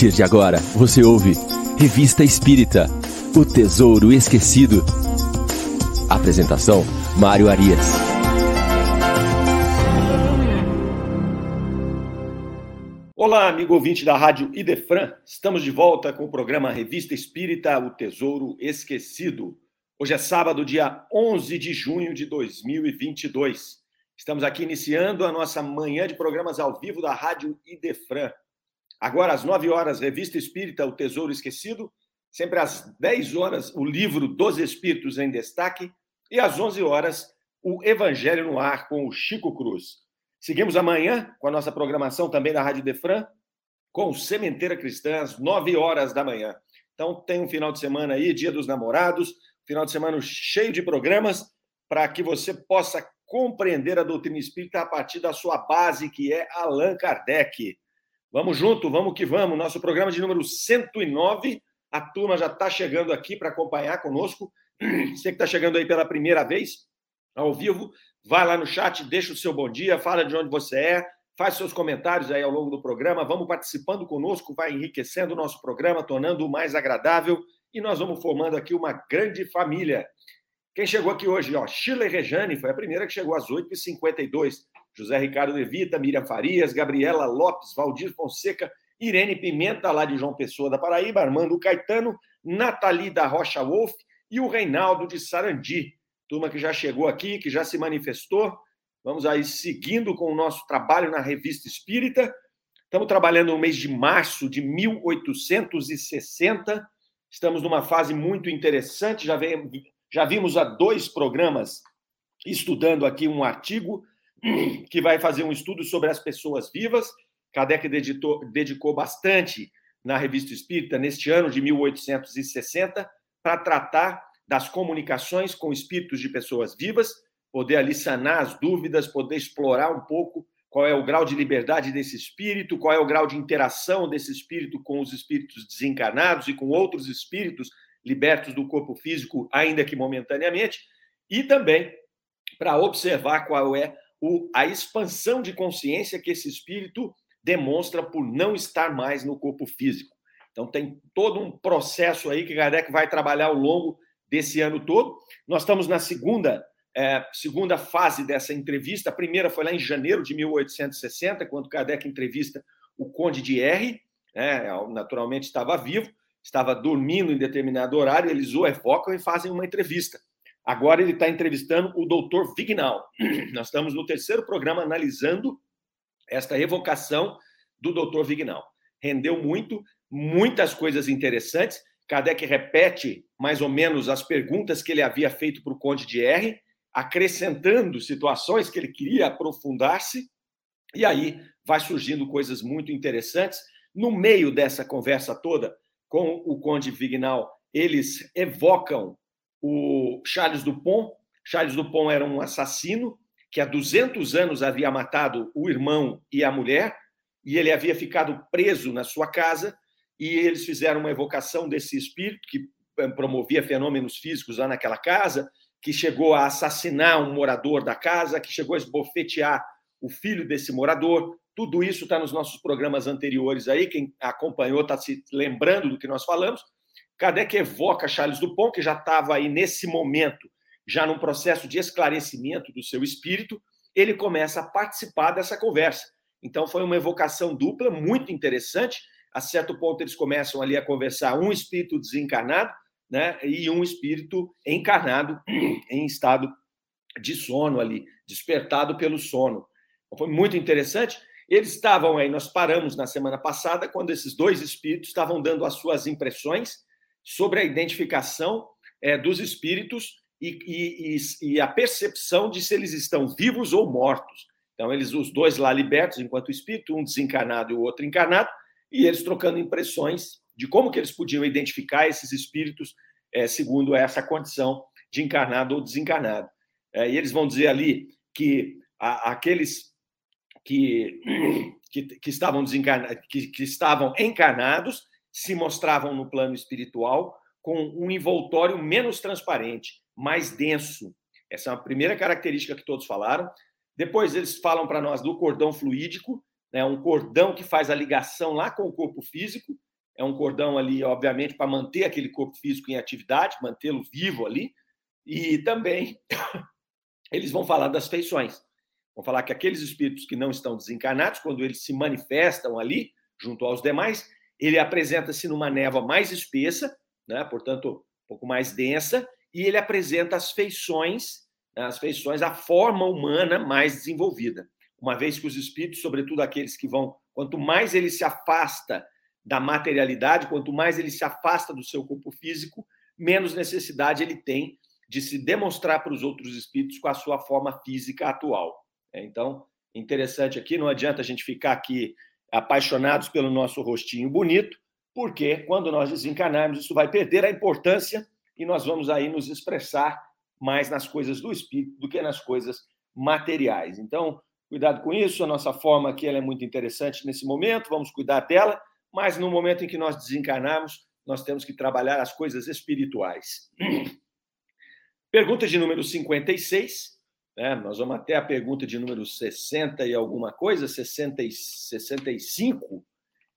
Partir de agora, você ouve Revista Espírita O Tesouro Esquecido. Apresentação: Mário Arias. Olá, amigo ouvinte da Rádio Idefran. Estamos de volta com o programa Revista Espírita O Tesouro Esquecido. Hoje é sábado, dia 11 de junho de 2022. Estamos aqui iniciando a nossa manhã de programas ao vivo da Rádio Idefran. Agora, às 9 horas, Revista Espírita O Tesouro Esquecido. Sempre às 10 horas, o livro dos Espíritos em Destaque. E às 11 horas, o Evangelho no Ar com o Chico Cruz. Seguimos amanhã com a nossa programação também da Rádio Idefran, com Sementeira Cristã, às 9 horas da manhã. Então, tem um final de semana aí, Dia dos Namorados Final de semana cheio de programas para que você possa compreender a doutrina espírita a partir da sua base, que é Allan Kardec. Vamos junto, vamos que vamos. Nosso programa de número 109. A turma já está chegando aqui para acompanhar conosco. Você que está chegando aí pela primeira vez, ao vivo, vai lá no chat, deixa o seu bom dia, fala de onde você é, faz seus comentários aí ao longo do programa. Vamos participando conosco, vai enriquecendo o nosso programa, tornando-o mais agradável e nós vamos formando aqui uma grande família. Quem chegou aqui hoje, ó, Shirley Rejane, foi a primeira que chegou às 8h52. José Ricardo Levita, Miriam Farias, Gabriela Lopes, Valdir Fonseca, Irene Pimenta, lá de João Pessoa da Paraíba, Armando Caetano, Nathalie da Rocha Wolf e o Reinaldo de Sarandi. Turma que já chegou aqui, que já se manifestou. Vamos aí seguindo com o nosso trabalho na Revista Espírita. Estamos trabalhando no mês de março de 1860 Estamos numa fase muito interessante, já, vem, já vimos há dois programas estudando aqui um artigo que vai fazer um estudo sobre as pessoas vivas. Kardec dedicou, dedicou bastante na Revista Espírita neste ano de 1860 para tratar das comunicações com espíritos de pessoas vivas, poder ali sanar as dúvidas, poder explorar um pouco qual é o grau de liberdade desse espírito, qual é o grau de interação desse espírito com os espíritos desencarnados e com outros espíritos libertos do corpo físico, ainda que momentaneamente, e também para observar qual é o, a expansão de consciência que esse espírito demonstra por não estar mais no corpo físico. Então, tem todo um processo aí que Kardec vai trabalhar ao longo desse ano todo. Nós estamos na segunda é, segunda fase dessa entrevista. A primeira foi lá em janeiro de 1860, quando Kardec entrevista o Conde de R. Né, naturalmente estava vivo, estava dormindo em determinado horário, eles o evocam e fazem uma entrevista. Agora ele está entrevistando o doutor Vignal. Nós estamos no terceiro programa analisando esta evocação do doutor Vignal. Rendeu muito, muitas coisas interessantes. Kardec repete mais ou menos as perguntas que ele havia feito para o Conde de R acrescentando situações que ele queria aprofundar-se, e aí vai surgindo coisas muito interessantes. No meio dessa conversa toda com o Conde Vignal, eles evocam o Charles Dupont. Charles Dupont era um assassino que há 200 anos havia matado o irmão e a mulher, e ele havia ficado preso na sua casa, e eles fizeram uma evocação desse espírito que eh, promovia fenômenos físicos lá naquela casa, que chegou a assassinar um morador da casa, que chegou a esbofetear o filho desse morador. Tudo isso está nos nossos programas anteriores aí. Quem acompanhou está se lembrando do que nós falamos. Kardec evoca Charles Dupont, que já estava aí nesse momento, já num processo de esclarecimento do seu espírito. Ele começa a participar dessa conversa. Então, foi uma evocação dupla muito interessante. A certo ponto, eles começam ali a conversar um espírito desencarnado né, e um espírito encarnado em estado de sono ali, despertado pelo sono. Então, foi muito interessante. Eles estavam aí, nós paramos na semana passada, quando esses dois espíritos estavam dando as suas impressões sobre a identificação é, dos espíritos e, e, e, a percepção de se eles estão vivos ou mortos. Então, eles, os dois lá libertos, enquanto espírito, um desencarnado e o outro encarnado, e eles trocando impressões de como que eles podiam identificar esses espíritos é, segundo essa condição de encarnado ou desencarnado. É, e eles vão dizer ali que a, aqueles que, que, que estavam que, que estavam encarnados se mostravam no plano espiritual com um envoltório menos transparente, mais denso. Essa é a primeira característica que todos falaram. Depois eles falam para nós do cordão fluídico, né? um cordão que faz a ligação lá com o corpo físico, é um cordão ali, obviamente, para manter aquele corpo físico em atividade, mantê-lo vivo ali, e também eles vão falar das feições. Vão falar que aqueles espíritos que não estão desencarnados, quando eles se manifestam ali, junto aos demais, ele apresenta-se numa névoa mais espessa, né? portanto, um pouco mais densa, e ele apresenta as feições, né? as feições, a forma humana mais desenvolvida. Uma vez que os espíritos, sobretudo aqueles que vão, quanto mais ele se afasta da materialidade, quanto mais ele se afasta do seu corpo físico, menos necessidade ele tem de se demonstrar para os outros espíritos com a sua forma física atual. É, então, interessante aqui, não adianta a gente ficar aqui apaixonados pelo nosso rostinho bonito, porque quando nós desencarnarmos, isso vai perder a importância e nós vamos aí nos expressar mais nas coisas do espírito do que nas coisas materiais. Então, cuidado com isso, a nossa forma aqui é muito interessante nesse momento, vamos cuidar dela, mas no momento em que nós desencarnarmos, nós temos que trabalhar as coisas espirituais. Pergunta de número 56. Né? Nós vamos até a pergunta de número 60 e alguma coisa, 60 e 65.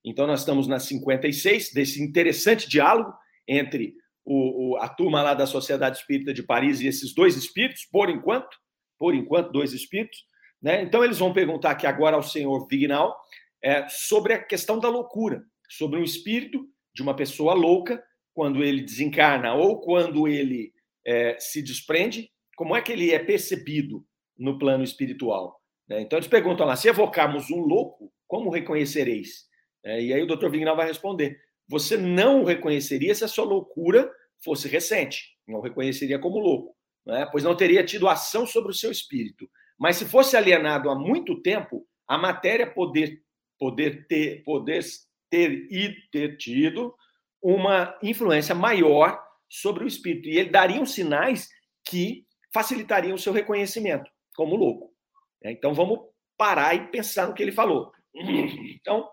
Então, nós estamos na 56, desse interessante diálogo entre o, o, a turma lá da Sociedade Espírita de Paris e esses dois espíritos, por enquanto, por enquanto, dois espíritos. Né? Então, eles vão perguntar aqui agora ao senhor Vignal é, sobre a questão da loucura, sobre um espírito de uma pessoa louca, quando ele desencarna ou quando ele é, se desprende, como é que ele é percebido no plano espiritual? Né? Então eles perguntam lá: se evocarmos um louco, como reconhecereis? É, e aí o doutor Vignal vai responder: você não o reconheceria se a sua loucura fosse recente, não o reconheceria como louco, né? pois não teria tido ação sobre o seu espírito. Mas se fosse alienado há muito tempo, a matéria poder, poder, ter, poder ter e ter tido uma influência maior sobre o espírito. E ele daria sinais que facilitariam o seu reconhecimento como louco. Né? Então vamos parar e pensar no que ele falou. Então,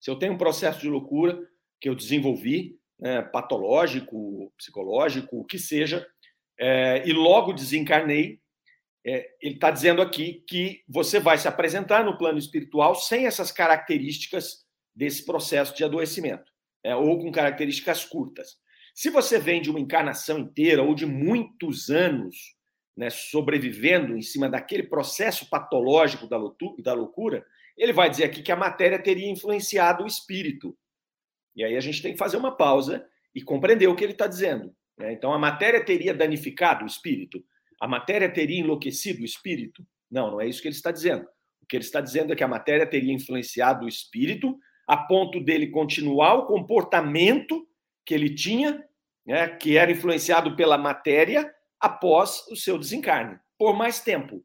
se eu tenho um processo de loucura que eu desenvolvi, né, patológico, psicológico, o que seja, é, e logo desencarnei, é, ele está dizendo aqui que você vai se apresentar no plano espiritual sem essas características desse processo de adoecimento, é, ou com características curtas. Se você vem de uma encarnação inteira ou de muitos anos né, sobrevivendo em cima daquele processo patológico da, da loucura, ele vai dizer aqui que a matéria teria influenciado o espírito. E aí a gente tem que fazer uma pausa e compreender o que ele está dizendo. Né? Então, a matéria teria danificado o espírito? A matéria teria enlouquecido o espírito? Não, não é isso que ele está dizendo. O que ele está dizendo é que a matéria teria influenciado o espírito a ponto dele continuar o comportamento que ele tinha né, que era influenciado pela matéria após o seu desencarne, por mais tempo.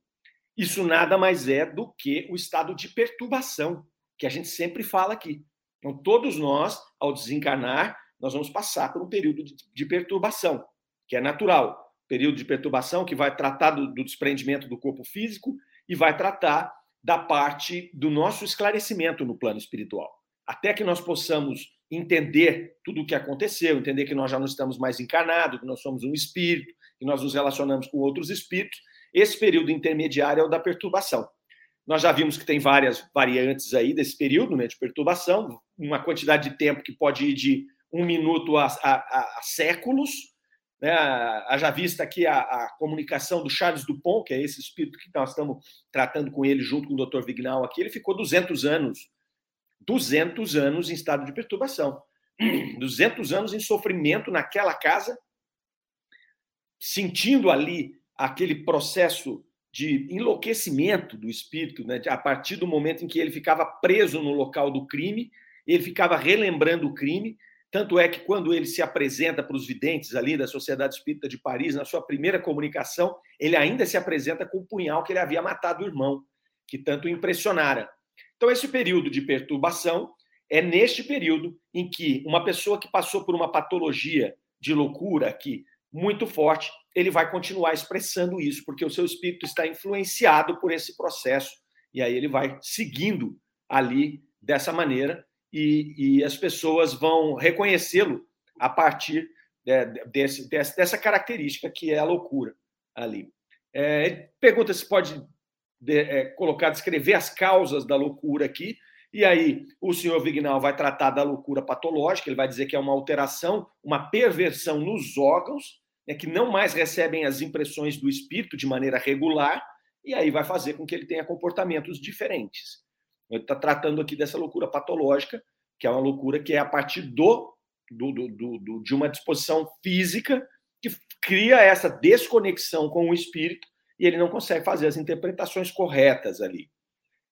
Isso nada mais é do que o estado de perturbação, que a gente sempre fala aqui. Então, todos nós, ao desencarnar, nós vamos passar por um período de, perturbação, que é natural. Período de perturbação que vai tratar do, do desprendimento do corpo físico e vai tratar da parte do nosso esclarecimento no plano espiritual. Até que nós possamos entender tudo o que aconteceu, entender que nós já não estamos mais encarnados, que nós somos um espírito, que nós nos relacionamos com outros espíritos. Esse período intermediário é o da perturbação. Nós já vimos que tem várias variantes aí desse período né, de perturbação, uma quantidade de tempo que pode ir de um minuto a, a, a séculos. Né? Haja vista aqui a, a, comunicação do Charles Dupont, que é esse espírito que nós estamos tratando com ele junto com o Dr. Vignal aqui, ele ficou 200 anos 200 anos em estado de perturbação. 200 anos em sofrimento naquela casa, sentindo ali aquele processo de enlouquecimento do espírito, né? a partir do momento em que ele ficava preso no local do crime, ele ficava relembrando o crime. Tanto é que quando ele se apresenta para os videntes ali da Sociedade Espírita de Paris, na sua primeira comunicação, ele ainda se apresenta com o punhal que ele havia matado o irmão, que tanto o impressionara. Então, esse período de perturbação é neste período em que uma pessoa que passou por uma patologia de loucura aqui muito forte, ele vai continuar expressando isso, porque o seu espírito está influenciado por esse processo, e aí ele vai seguindo ali dessa maneira, e, e as pessoas vão reconhecê-lo a partir de, desse, dessa característica que é a loucura ali. É, pergunta se pode de, é, colocar, descrever as causas da loucura aqui. E aí o senhor Vignal vai tratar da loucura patológica, ele vai dizer que é uma alteração, uma perversão nos órgãos, né, que não mais recebem as impressões do espírito de maneira regular, e aí vai fazer com que ele tenha comportamentos diferentes. Ele está tratando aqui dessa loucura patológica, que é uma loucura que é a partir do, do, do, do, de uma disposição física que cria essa desconexão com o espírito e ele não consegue fazer as interpretações corretas ali.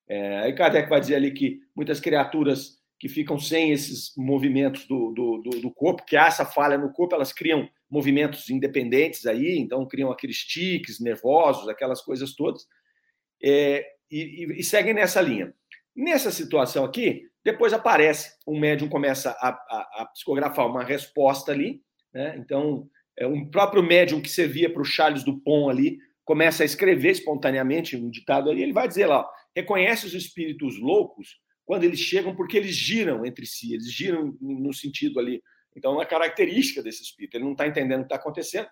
É, aí Kardec vai dizer ali que muitas criaturas que ficam sem esses movimentos do, do, do, do, corpo, que há essa falha no corpo, elas criam movimentos independentes aí, então criam aqueles tiques nervosos, aquelas coisas todas, é, e, e, seguem nessa linha. Nessa situação aqui, depois aparece, um médium começa a, a, a psicografar uma resposta ali, né? então é um próprio médium que servia para o Charles Dupont ali, começa a escrever espontaneamente um ditado ali, ele vai dizer lá, reconhece os espíritos loucos quando eles chegam, porque eles giram entre si, eles giram no sentido ali. Então, é uma característica desse espírito, ele não está entendendo o que está acontecendo,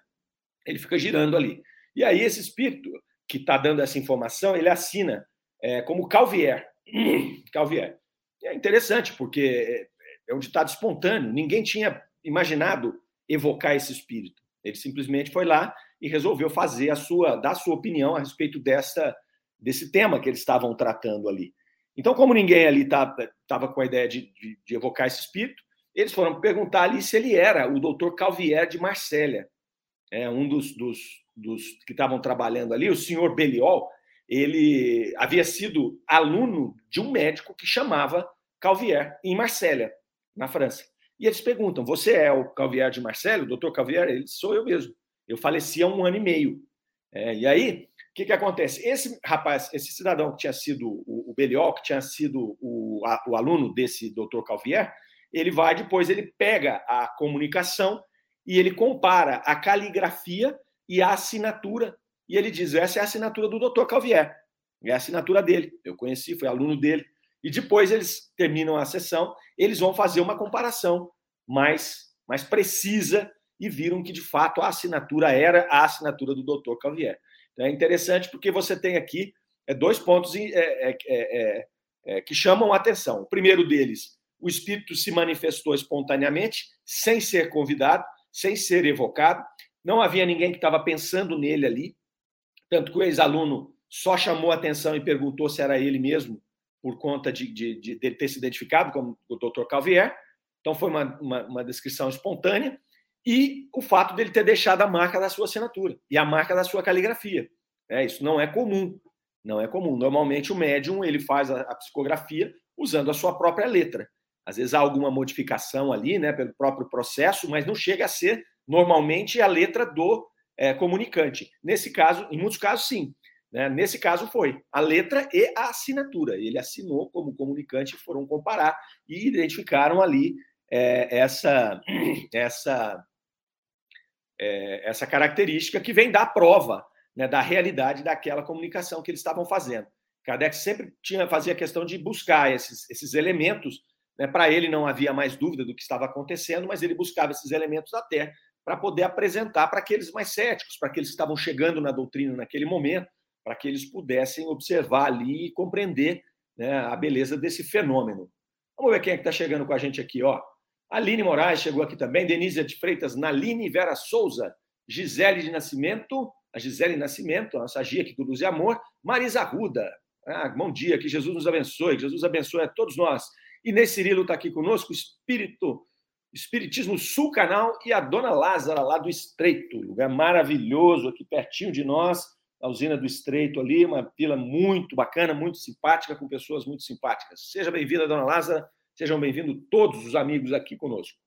ele fica girando ali. E aí, esse espírito que está dando essa informação, ele assina é, como Calvier. Calvier. É interessante, porque é, é um ditado espontâneo, ninguém tinha imaginado evocar esse espírito. Ele simplesmente foi lá e resolveu fazer a sua, dar a sua opinião a respeito dessa, desse tema que eles estavam tratando ali. Então, como ninguém ali estava com a ideia de, de, de, evocar esse espírito, eles foram perguntar ali se ele era o doutor Calvier de Marsella, é, um dos, dos, dos que estavam trabalhando ali, o senhor Beliol, ele havia sido aluno de um médico que chamava Calvier, em Marsella, na França. E eles perguntam: Você é o Calvier de Marcelo, o doutor Calvier? Ele sou eu mesmo. Eu faleci há um ano e meio. É, e aí, o que, que acontece? Esse rapaz, esse cidadão que tinha sido o, o que tinha sido o, a, o aluno desse doutor Calvier, ele vai depois, ele pega a comunicação e ele compara a caligrafia e a assinatura. E ele diz: essa é a assinatura do doutor Calvier. É a assinatura dele. Eu conheci, fui aluno dele. E depois eles terminam a sessão, eles vão fazer uma comparação mais, mais precisa e viram que, de fato, a assinatura era a assinatura do Dr. Calvier. Então, é interessante porque você tem aqui é, dois pontos é é, que chamam a atenção. O primeiro deles, o espírito se manifestou espontaneamente, sem ser convidado, sem ser evocado. Não havia ninguém que estava pensando nele ali. Tanto que o ex-aluno só chamou a atenção e perguntou se era ele mesmo por conta de, de, de, de ter se identificado como o Dr. Calvier. Então, foi uma, uma, uma, descrição espontânea. E o fato dele ter deixado a marca da sua assinatura e a marca da sua caligrafia. É, isso não é comum. Não é comum. Normalmente, o médium ele faz a, a psicografia usando a sua própria letra. Às vezes há alguma modificação ali, né, pelo próprio processo, mas não chega a ser normalmente a letra do é, comunicante. Nesse caso, em muitos casos, sim. Né? Nesse caso, foi a letra e a assinatura. Ele assinou como comunicante, foram comparar e identificaram ali é, essa, essa, é, essa característica que vem da prova né, da realidade daquela comunicação que eles estavam fazendo. Kardec sempre tinha, fazia questão de buscar esses, esses elementos. Né, para ele não havia mais dúvida do que estava acontecendo, mas ele buscava esses elementos até para poder apresentar para aqueles mais céticos, para aqueles que estavam chegando na doutrina naquele momento, para que eles pudessem observar ali e compreender né, a beleza desse fenômeno. Vamos ver quem é que está chegando com a gente aqui. Ó. Aline Moraes chegou aqui também, Denise de Freitas, Naline Vera Souza, Gisele de Nascimento, a Gisele Nascimento, a nossa Gia aqui do Luz e Amor, Marisa Ruda. Ah, bom dia, que Jesus nos abençoe, que Jesus abençoe a todos nós. Inês Cirilo está aqui conosco, Espírito, Espiritismo Sul Canal e a Dona Lázara, lá do Estreito, lugar maravilhoso aqui pertinho de nós a usina do Estreito ali, uma vila muito bacana, muito simpática, com pessoas muito simpáticas. Seja bem-vinda, dona Lázara, sejam bem-vindos todos os amigos aqui conosco.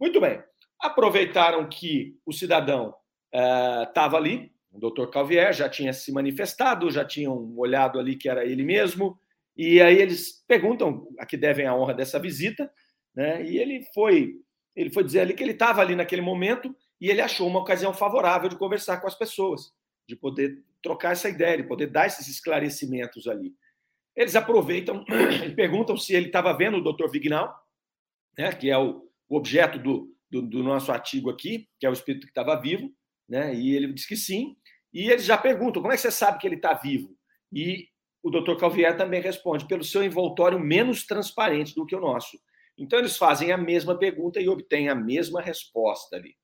Muito bem, aproveitaram que o cidadão estava uh, ali, o doutor Calvier já tinha se manifestado, já tinham olhado ali que era ele mesmo, e aí eles perguntam a que devem a honra dessa visita, né? E ele foi, ele foi dizer ali que ele estava ali naquele momento e ele achou uma ocasião favorável de conversar com as pessoas de poder trocar essa ideia, de poder dar esses esclarecimentos ali. Eles aproveitam e perguntam se ele estava vendo o Dr. Vignal, né, que é o, objeto do, do, do, nosso artigo aqui, que é o espírito que estava vivo, né, e ele diz que sim. E eles já perguntam: como é que você sabe que ele está vivo? E o Dr. Calvier também responde pelo seu envoltório menos transparente do que o nosso. Então, eles fazem a mesma pergunta e obtêm a mesma resposta ali.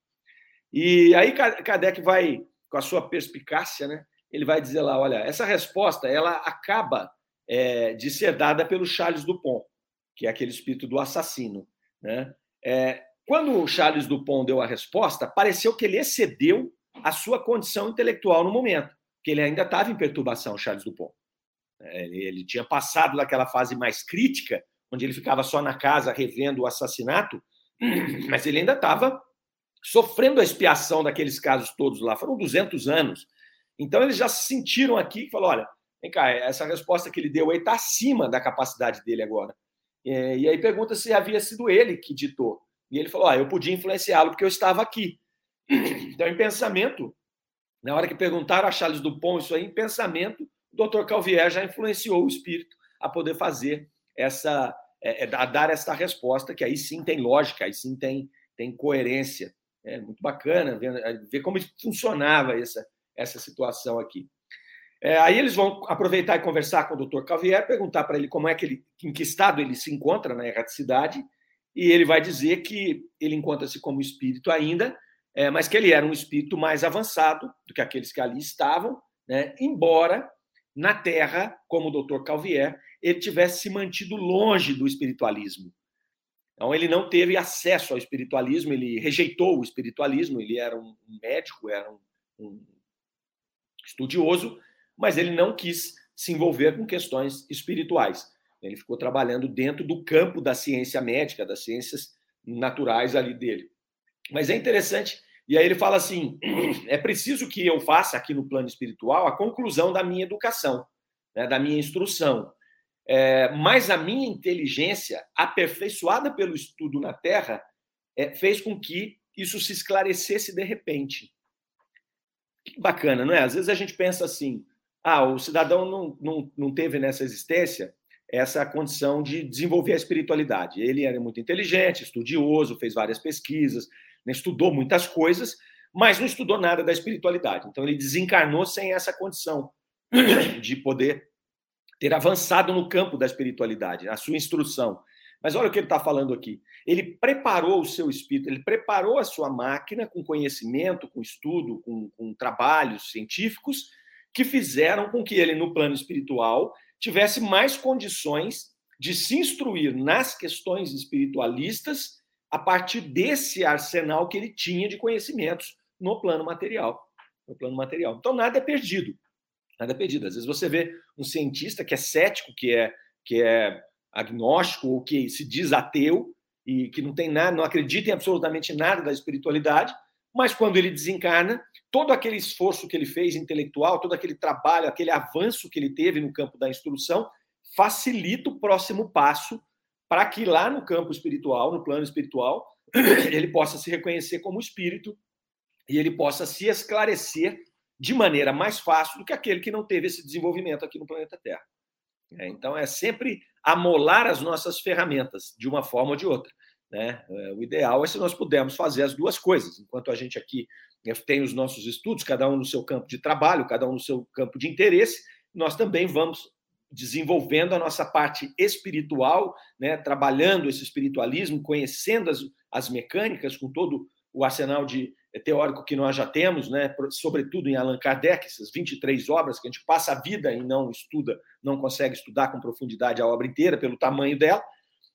E aí, Kardec vai, com a sua perspicácia, né, ele vai dizer lá: olha, essa resposta ela acaba é, de ser dada pelo Charles Dupont, que é aquele espírito do assassino. Né? É, quando o Charles Dupont deu a resposta, pareceu que ele excedeu a sua condição intelectual no momento, que ele ainda estava em perturbação, Charles Dupont. É, ele, tinha passado daquela fase mais crítica onde ele ficava só na casa revendo o assassinato, mas ele ainda estava sofrendo a expiação daqueles casos todos lá. Foram 200 anos. Então, eles já se sentiram aqui e falaram: olha, vem cá, essa resposta que ele deu aí está acima da capacidade dele agora. E aí pergunta se havia sido ele que ditou. E ele falou: ah, eu podia influenciá-lo porque eu estava aqui. Então, em pensamento, na hora que perguntaram a Charles Dupont isso aí, em pensamento, o Dr. Calvier já influenciou o espírito a poder fazer essa é, é, a dar essa resposta, que aí sim tem lógica, aí sim tem, tem coerência. É muito bacana ver, é, ver como funcionava essa, essa situação aqui. É, aí eles vão aproveitar e conversar com o Dr. Calvier, perguntar para ele como é que ele, em que estado ele se encontra na erraticidade, e ele vai dizer que ele encontra-se como espírito ainda, é, mas que ele era um espírito mais avançado do que aqueles que ali estavam, né? embora na Terra, como o Dr. Calvier, ele tivesse se mantido longe do espiritualismo. Então, ele não teve acesso ao espiritualismo, ele rejeitou o espiritualismo, ele era um médico, era um, um estudioso, mas ele não quis se envolver com questões espirituais. Ele ficou trabalhando dentro do campo da ciência médica, das ciências naturais ali dele. Mas é interessante, e aí ele fala assim: é preciso que eu faça aqui no plano espiritual a conclusão da minha educação, né, da minha instrução. É, mas a minha inteligência, aperfeiçoada pelo estudo na Terra, é, fez com que isso se esclarecesse de repente. Que bacana, não é? Às vezes a gente pensa assim: ah, o cidadão não, não, não teve nessa existência essa condição de desenvolver a espiritualidade. Ele era muito inteligente, estudioso, fez várias pesquisas, né, estudou muitas coisas, mas não estudou nada da espiritualidade. Então ele desencarnou sem essa condição de poder ter avançado no campo da espiritualidade, a sua instrução. Mas olha o que ele está falando aqui. Ele preparou o seu espírito, ele preparou a sua máquina com conhecimento, com estudo, com, com trabalhos científicos, que fizeram com que ele, no plano espiritual, tivesse mais condições de se instruir nas questões espiritualistas a partir desse arsenal que ele tinha de conhecimentos no plano material. No plano material. Então, nada é perdido. Nada é perdido. Às vezes você vê um cientista que é cético, que é, que é agnóstico ou que se diz ateu e que não tem nada, não acredita em absolutamente nada da espiritualidade, mas quando ele desencarna, todo aquele esforço que ele fez intelectual, todo aquele trabalho, aquele avanço que ele teve no campo da instrução, facilita o próximo passo para que lá no campo espiritual, no plano espiritual, ele possa se reconhecer como espírito e ele possa se esclarecer de maneira mais fácil do que aquele que não teve esse desenvolvimento aqui no planeta Terra. É, então, é sempre amolar as nossas ferramentas, de uma forma ou de outra. Né? É, o ideal é se nós pudermos fazer as duas coisas. Enquanto a gente aqui né, tem os nossos estudos, cada um no seu campo de trabalho, cada um no seu campo de interesse, nós também vamos desenvolvendo a nossa parte espiritual, né? trabalhando esse espiritualismo, conhecendo as, as mecânicas com todo o arsenal de é teórico que nós já temos, né, sobretudo em Allan Kardec, essas 23 obras que a gente passa a vida e não estuda, não consegue estudar com profundidade a obra inteira pelo tamanho dela.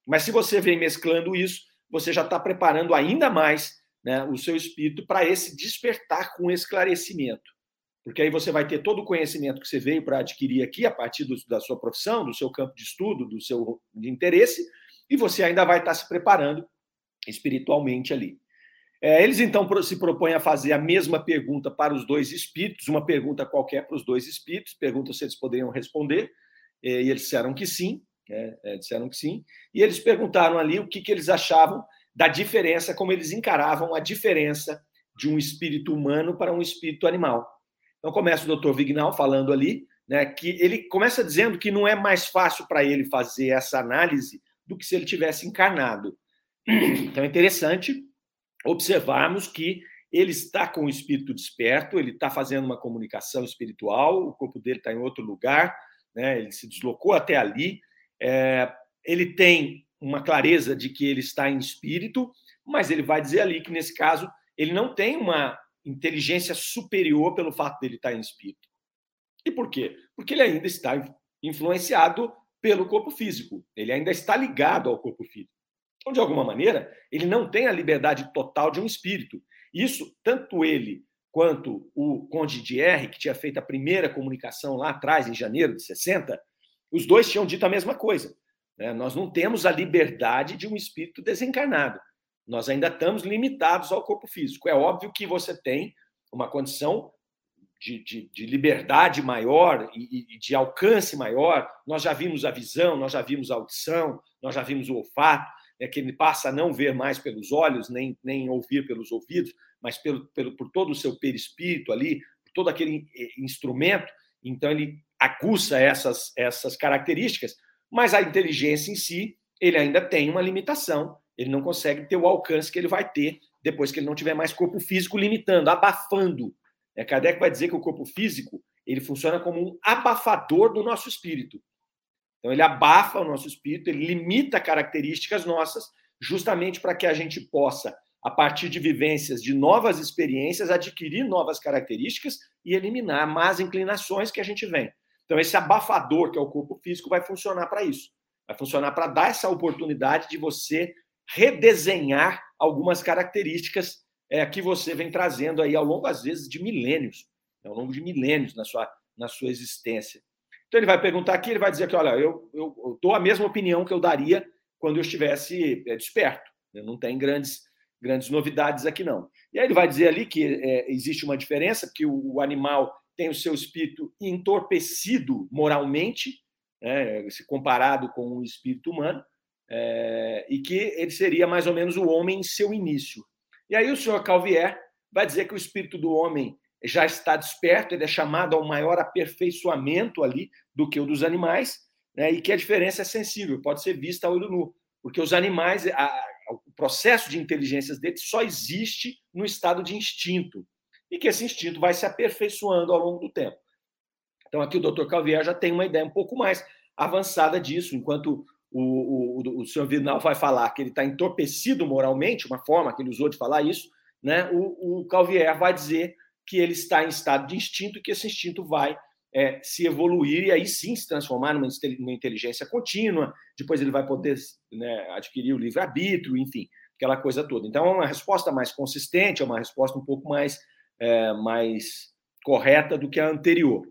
Mas se você vem mesclando isso, você já está preparando ainda mais né, o seu espírito para esse despertar com esclarecimento. Porque aí você vai ter todo o conhecimento que você veio para adquirir aqui a partir do, da sua profissão, do seu campo de estudo, do seu interesse, e você ainda vai estar tá se preparando espiritualmente ali. É, eles então se propõem a fazer a mesma pergunta para os dois espíritos, uma pergunta qualquer para os dois espíritos, perguntam se eles poderiam responder, é, e eles disseram que sim, é, é, disseram que sim, e eles perguntaram ali o que, que eles achavam da diferença, como eles encaravam a diferença de um espírito humano para um espírito animal. Então começa o doutor Vignal falando ali, né, que ele começa dizendo que não é mais fácil para ele fazer essa análise do que se ele tivesse encarnado. Então é interessante observarmos que ele está com o espírito desperto, ele está fazendo uma comunicação espiritual, o corpo dele está em outro lugar, né? ele se deslocou até ali, é, ele tem uma clareza de que ele está em espírito, mas ele vai dizer ali que, nesse caso, ele não tem uma inteligência superior pelo fato dele estar em espírito. E por quê? Porque ele ainda está influenciado pelo corpo físico, ele ainda está ligado ao corpo físico. Então, de alguma maneira, ele não tem a liberdade total de um espírito. Isso, tanto ele quanto o Conde de R, que tinha feito a primeira comunicação lá atrás, em janeiro de 60, os dois tinham dito a mesma coisa. Né? Nós não temos a liberdade de um espírito desencarnado. Nós ainda estamos limitados ao corpo físico. É óbvio que você tem uma condição de, de, de liberdade maior e, e, de alcance maior. Nós já vimos a visão, nós já vimos a audição, nós já vimos o olfato, é que ele passa a não ver mais pelos olhos, nem, nem ouvir pelos ouvidos, mas pelo, pelo, por todo o seu perispírito ali, todo aquele eh, instrumento. Então, ele aguça essas, essas características, mas a inteligência em si, ele ainda tem uma limitação, ele não consegue ter o alcance que ele vai ter depois que ele não tiver mais corpo físico limitando, abafando. É, Kardec vai dizer que o corpo físico ele funciona como um abafador do nosso espírito. Então, ele abafa o nosso espírito, ele limita características nossas, justamente para que a gente possa, a partir de vivências, de novas experiências, adquirir novas características e eliminar más inclinações que a gente vem. Então, esse abafador, que é o corpo físico, vai funcionar para isso. Vai funcionar para dar essa oportunidade de você redesenhar algumas características é, que você vem trazendo aí ao longo, às vezes, de milênios, né, ao longo de milênios na sua, na sua existência. Então ele vai perguntar aqui, ele vai dizer que, olha, eu, eu, dou a mesma opinião que eu daria quando eu estivesse é, desperto. Né? Não tem grandes, grandes novidades aqui, não. E aí ele vai dizer ali que é, existe uma diferença, que o, o, animal tem o seu espírito entorpecido moralmente, né, se comparado com o espírito humano, é, e que ele seria mais ou menos o homem em seu início. E aí o senhor Calvier vai dizer que o espírito do homem já está desperto, ele é chamado ao maior aperfeiçoamento ali do que o dos animais, né, e que a diferença é sensível, pode ser vista a olho nu, porque os animais, a, o processo de inteligência deles só existe no estado de instinto, e que esse instinto vai se aperfeiçoando ao longo do tempo. Então, aqui o Dr. Calvier já tem uma ideia um pouco mais avançada disso, enquanto o, o, o senhor Vidal vai falar que ele está entorpecido moralmente, uma forma que ele usou de falar isso, né? o, o Calvier vai dizer que ele está em estado de instinto e que esse instinto vai é, se evoluir e aí sim se transformar numa, inteligência contínua. Depois ele vai poder né, adquirir o livre-arbítrio, enfim, aquela coisa toda. Então, é uma resposta mais consistente, é uma resposta um pouco mais, é, mais correta do que a anterior.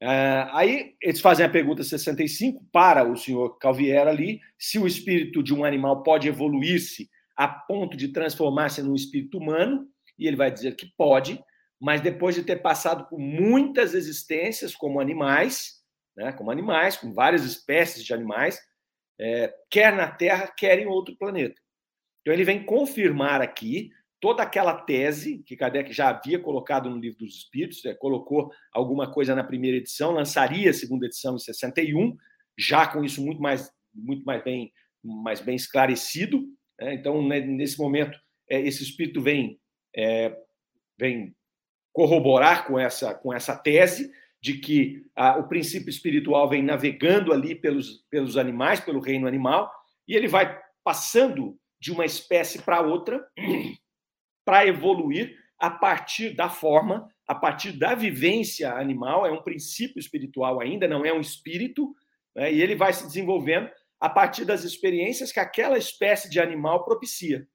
É, aí eles fazem a pergunta 65 para o senhor Calviera ali: se o espírito de um animal pode evoluir-se a ponto de transformar-se num espírito humano, e ele vai dizer que pode, mas depois de ter passado por muitas existências como animais, né, como animais, com várias espécies de animais, é, quer na Terra, quer em outro planeta. Então ele vem confirmar aqui toda aquela tese que Kardec já havia colocado no Livro dos Espíritos, é, colocou alguma coisa na primeira edição, lançaria a segunda edição em 61, já com isso muito mais, muito mais, bem, mais bem esclarecido. Né? Então, né, nesse momento, é, esse espírito vem, é, vem corroborar com essa, com essa tese de que ah, o princípio espiritual vem navegando ali pelos, pelos animais, pelo reino animal, e ele vai passando de uma espécie para outra para evoluir a partir da forma, a partir da vivência animal, é um princípio espiritual ainda, não é um espírito, né? e ele vai se desenvolvendo a partir das experiências que aquela espécie de animal propicia.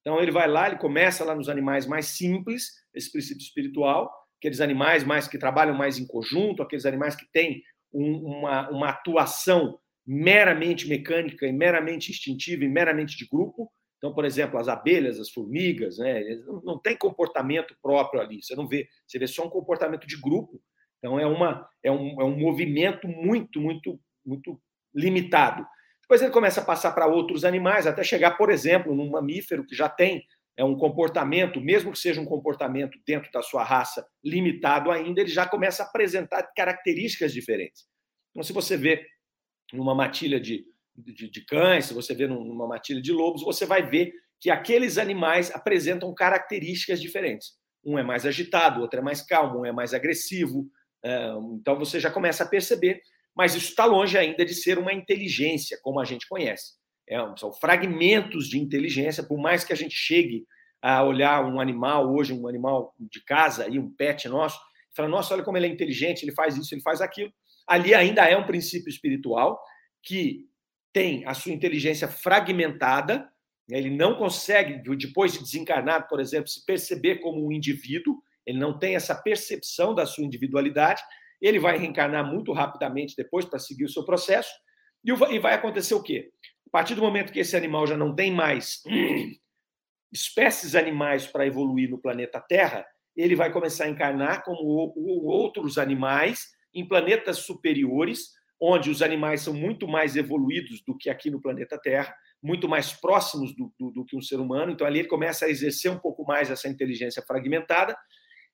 Então ele vai lá, ele começa lá nos animais mais simples, esse princípio espiritual, aqueles animais mais que trabalham mais em conjunto, aqueles animais que têm um, uma, uma atuação meramente mecânica e meramente instintiva e meramente de grupo. Então, por exemplo, as abelhas, as formigas, né, não tem comportamento próprio ali. Você não vê, você vê só um comportamento de grupo. Então é uma é um, é um movimento muito muito muito limitado. Depois ele começa a passar para outros animais, até chegar, por exemplo, num mamífero que já tem é um comportamento, mesmo que seja um comportamento dentro da sua raça limitado ainda, ele já começa a apresentar características diferentes. Então, se você vê numa matilha de, de, de cães, se você vê numa matilha de lobos, você vai ver que aqueles animais apresentam características diferentes. Um é mais agitado, outro é mais calmo, um é mais agressivo. É, então você já começa a perceber, mas isso está longe ainda de ser uma inteligência como a gente conhece. É, são fragmentos de inteligência, por mais que a gente chegue a olhar um animal, hoje um animal de casa, aí, um pet nosso, e falar, nossa, olha como ele é inteligente, ele faz isso, ele faz aquilo. Ali ainda é um princípio espiritual que tem a sua inteligência fragmentada, né? ele não consegue, depois de desencarnado, por exemplo, se perceber como um indivíduo, ele não tem essa percepção da sua individualidade, ele vai reencarnar muito rapidamente depois para seguir o seu processo, e vai acontecer o quê? A partir do momento que esse animal já não tem mais espécies animais para evoluir no planeta Terra, ele vai começar a encarnar como outros animais em planetas superiores, onde os animais são muito mais evoluídos do que aqui no planeta Terra, muito mais próximos do, do, do, que um ser humano. Então, ali ele começa a exercer um pouco mais essa inteligência fragmentada,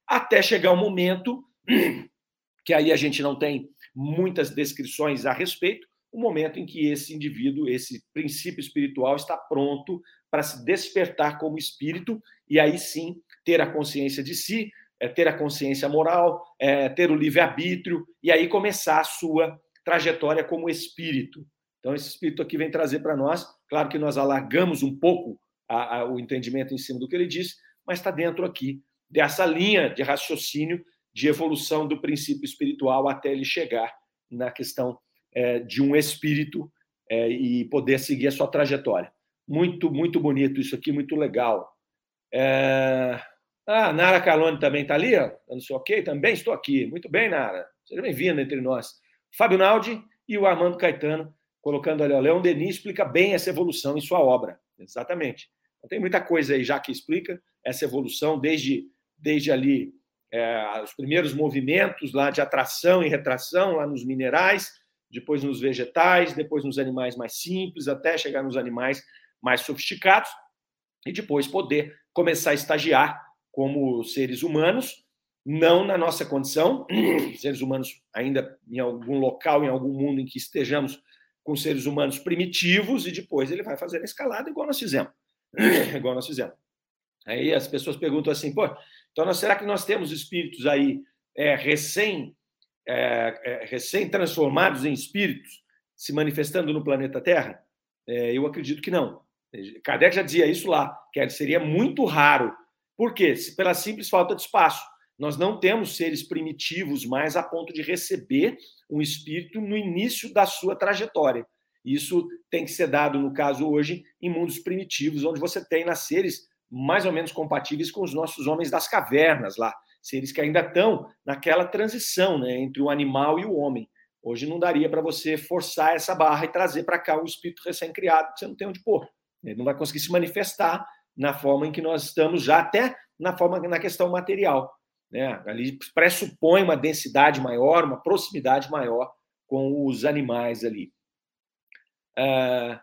até chegar um momento que aí a gente não tem muitas descrições a respeito, o momento em que esse indivíduo, esse princípio espiritual está pronto para se despertar como espírito e aí sim ter a consciência de si, é, ter a consciência moral, é, ter o livre-arbítrio e aí começar a sua trajetória como espírito. Então, esse espírito aqui vem trazer para nós, claro que nós alargamos um pouco a, a, o entendimento em cima do que ele disse, mas está dentro aqui dessa linha de raciocínio de evolução do princípio espiritual até ele chegar na questão é, de um espírito é, e poder seguir a sua trajetória. Muito, muito bonito isso aqui, muito legal. É... Ah, Nara Calone também está ali, ó. Não sei ok, também estou aqui. Muito bem, Nara. Seja bem-vinda entre nós. Fábio Naldi e o Armando Caetano, colocando ali, ó, Leão Denis explica bem essa evolução em sua obra. Exatamente. Então, tem muita coisa aí já que explica essa evolução, desde, desde ali é, os primeiros movimentos lá de atração e retração lá nos minerais, depois nos vegetais, depois nos animais mais simples, até chegar nos animais mais sofisticados, e depois poder começar a estagiar como seres humanos, não na nossa condição, seres humanos ainda em algum local, em algum mundo em que estejamos com seres humanos primitivos, e depois ele vai fazer a escalada igual nós fizemos. igual nós fizemos. Aí as pessoas perguntam assim, pô, então será que nós temos espíritos aí é, recém, é, é, recém transformados em espíritos se manifestando no planeta Terra? É, eu acredito que não. Kardec já dizia isso lá, que seria muito raro. Por quê? Pela simples falta de espaço. Nós não temos seres primitivos mais a ponto de receber um espírito no início da sua trajetória. Isso tem que ser dado, no caso hoje, em mundos primitivos, onde você tem nas seres mais ou menos compatíveis com os nossos homens das cavernas lá, seres que ainda estão naquela transição né, entre o animal e o homem. Hoje não daria para você forçar essa barra e trazer para cá o espírito recém-criado, que você não tem onde pôr. Ele não vai conseguir se manifestar na forma em que nós estamos já, até na forma na questão material. Né? Ali pressupõe uma densidade maior, uma proximidade maior com os animais ali. Ah,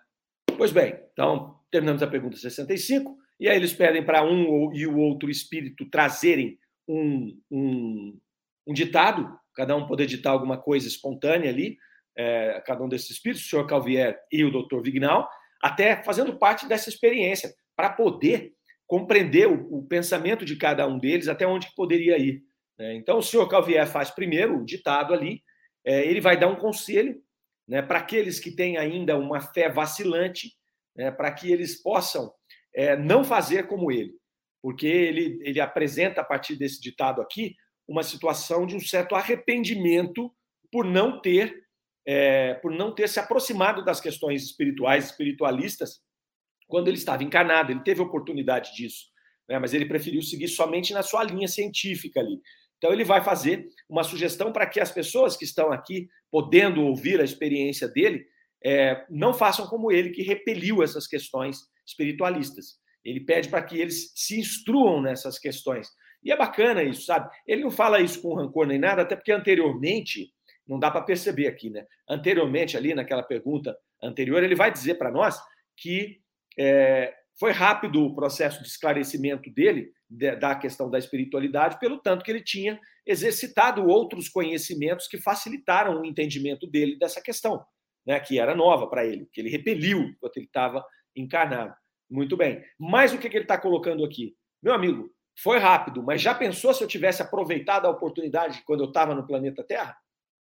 pois bem, então terminamos a pergunta 65, e aí eles pedem para um e o outro espírito trazerem um, um, um ditado, cada um poder ditar alguma coisa espontânea ali, é, cada um desses espíritos, o senhor Calvier e o doutor Vignal, até fazendo parte dessa experiência, para poder compreender o, o, pensamento de cada um deles, até onde poderia ir. Né? Então, o senhor Calvier faz primeiro o ditado ali, é, ele vai dar um conselho né, para aqueles que têm ainda uma fé vacilante, né, para que eles possam é, não fazer como ele, porque ele, ele apresenta, a partir desse ditado aqui, uma situação de um certo arrependimento por não ter é, por não ter se aproximado das questões espirituais, espiritualistas, quando ele estava encarnado. Ele teve oportunidade disso, né? mas ele preferiu seguir somente na sua linha científica ali. Então, ele vai fazer uma sugestão para que as pessoas que estão aqui, podendo ouvir a experiência dele, é, não façam como ele, que repeliu essas questões espiritualistas. Ele pede para que eles se instruam nessas questões. E é bacana isso, sabe? Ele não fala isso com rancor nem nada, até porque anteriormente não dá para perceber aqui, né? Anteriormente, ali naquela pergunta anterior, ele vai dizer para nós que é, foi rápido o processo de esclarecimento dele de, da questão da espiritualidade, pelo tanto que ele tinha exercitado outros conhecimentos que facilitaram o entendimento dele dessa questão, né? Que era nova para ele, que ele repeliu enquanto ele estava encarnado. Muito bem. Mas o que, que ele está colocando aqui? Meu amigo, foi rápido, mas já pensou se eu tivesse aproveitado a oportunidade quando eu estava no planeta Terra?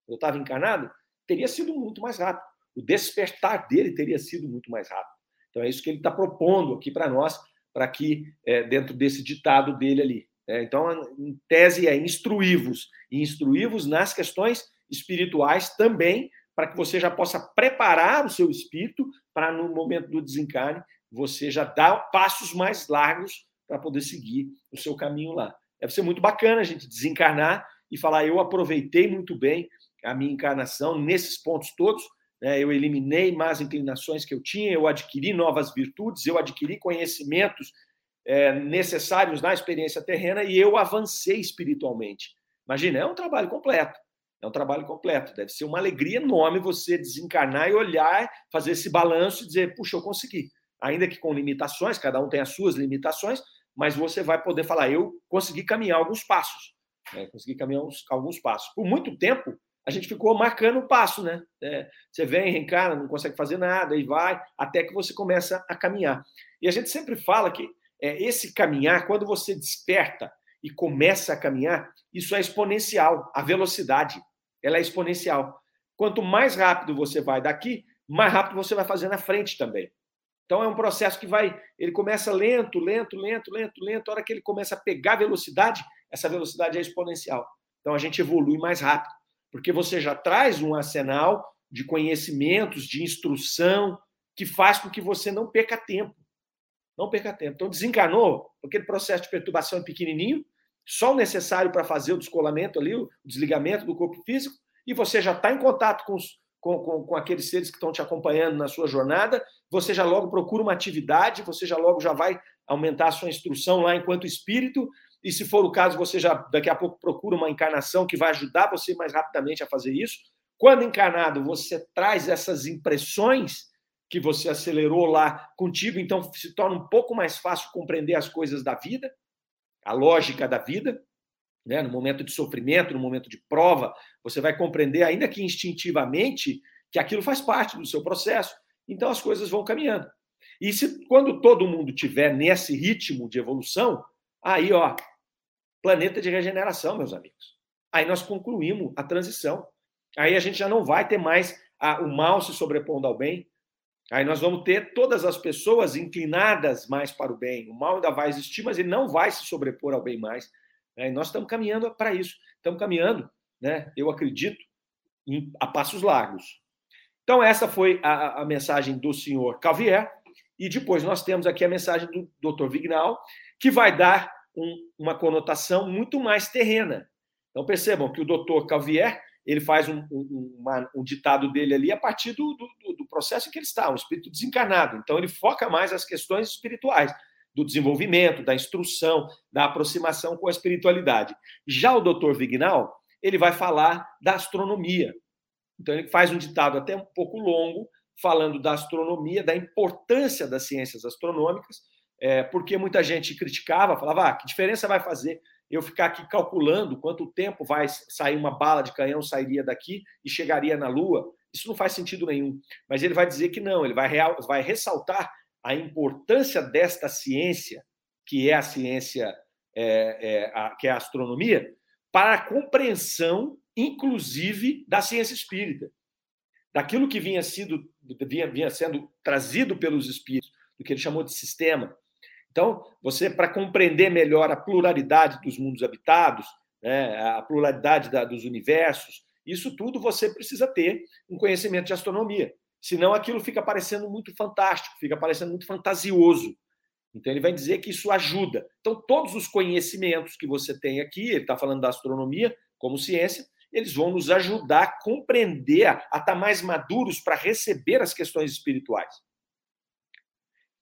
Eu estava encarnado? Teria sido muito mais rápido. O despertar dele teria sido muito mais rápido. Então é isso que ele está propondo aqui para nós, para que, é, dentro desse ditado dele ali. É, então, em tese, é instruí-vos. Instruí-vos nas questões espirituais também, para que você já possa preparar o seu espírito para, no momento do desencarne, você já dar passos mais largos para poder seguir o seu caminho lá. Deve ser muito bacana a gente desencarnar e falar: eu aproveitei muito bem a minha encarnação nesses pontos todos, né? eu eliminei más inclinações que eu tinha, eu adquiri novas virtudes, eu adquiri conhecimentos é, necessários na experiência terrena e eu avancei espiritualmente. Imagina, é um trabalho completo. É um trabalho completo. Deve ser uma alegria enorme você desencarnar e olhar, fazer esse balanço e dizer: puxa, eu consegui. Ainda que com limitações, cada um tem as suas limitações, mas você vai poder falar: eu consegui caminhar alguns passos. Né? Consegui caminhar uns, alguns passos. Por muito tempo, a gente ficou marcando o passo, né? É, você vem, reencarna, não consegue fazer nada, e vai, até que você começa a caminhar. E a gente sempre fala que é, esse caminhar, quando você desperta e começa a caminhar, isso é exponencial. A velocidade, ela é exponencial. Quanto mais rápido você vai daqui, mais rápido você vai fazer na frente também. Então é um processo que vai, ele começa lento, lento, lento, lento, lento. A hora que ele começa a pegar velocidade, essa velocidade é exponencial. Então a gente evolui mais rápido, porque você já traz um arsenal de conhecimentos, de instrução, que faz com que você não perca tempo. Não perca tempo. Então desencanou, aquele processo de perturbação é pequenininho, só o necessário para fazer o descolamento ali, o desligamento do corpo físico, e você já está em contato com os, com, com, com aqueles seres que estão te acompanhando na sua jornada, você já logo procura uma atividade, você já logo já vai aumentar a sua instrução lá enquanto espírito, e se for o caso, você já daqui a pouco procura uma encarnação que vai ajudar você mais rapidamente a fazer isso. Quando encarnado, você traz essas impressões que você acelerou lá contigo, então se torna um pouco mais fácil compreender as coisas da vida, a lógica da vida né? no momento de sofrimento, no momento de prova, você vai compreender, ainda que instintivamente, que aquilo faz parte do seu processo. Então as coisas vão caminhando. E se quando todo mundo tiver nesse ritmo de evolução, aí, ó, planeta de regeneração, meus amigos. Aí nós concluímos a transição. Aí a gente já não vai ter mais a, o mal se sobrepondo ao bem. Aí nós vamos ter todas as pessoas inclinadas mais para o bem. O mal ainda vai existir, mas ele não vai se sobrepor ao bem mais. E nós estamos caminhando para isso. Estamos caminhando, né? eu acredito, em, a passos largos. Então, essa foi a, a mensagem do senhor Calvier. E depois nós temos aqui a mensagem do Dr. Vignal, que vai dar um, uma conotação muito mais terrena. Então, percebam que o Dr. Calvier ele faz um, um, uma, um, ditado dele ali a partir do, do, do, processo em que ele está, um espírito desencarnado. Então, ele foca mais as questões espirituais do desenvolvimento, da instrução, da aproximação com a espiritualidade. Já o Dr. Vignal, ele vai falar da astronomia. Então ele faz um ditado até um pouco longo, falando da astronomia, da importância das ciências astronômicas, é, porque muita gente criticava, falava, ah, que diferença vai fazer eu ficar aqui calculando quanto tempo vai sair uma bala de canhão, sairia daqui e chegaria na Lua? Isso não faz sentido nenhum. Mas ele vai dizer que não, ele vai, real, vai ressaltar a importância desta ciência, que é a ciência, é, é, a, que é a astronomia, para a compreensão, inclusive, da ciência espírita, daquilo que vinha, sido, vinha, vinha sendo trazido pelos espíritos, do que ele chamou de sistema. Então, você, para compreender melhor a pluralidade dos mundos habitados, né, a pluralidade da, dos universos, isso tudo você precisa ter um conhecimento de astronomia. Senão aquilo fica parecendo muito fantástico, fica parecendo muito fantasioso. Então ele vai dizer que isso ajuda. Então todos os conhecimentos que você tem aqui, ele está falando da astronomia como ciência, eles vão nos ajudar a compreender, a estar tá mais maduros para receber as questões espirituais.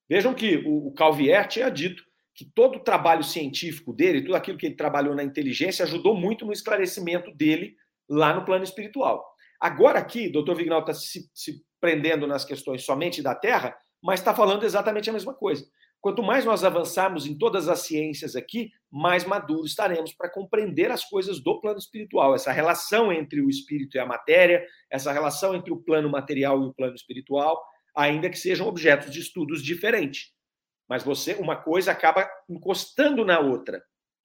Vejam que o Calvier tinha dito que todo o trabalho científico dele, tudo aquilo que ele trabalhou na inteligência, ajudou muito no esclarecimento dele lá no plano espiritual. Agora aqui, o Dr. Vignal está se, se prendendo nas questões somente da Terra, mas está falando exatamente a mesma coisa. Quanto mais nós avançarmos em todas as ciências aqui, mais maduros estaremos para compreender as coisas do plano espiritual, essa relação entre o espírito e a matéria, essa relação entre o plano material e o plano espiritual, ainda que sejam objetos de estudos diferentes. mas você, uma coisa acaba encostando na outra.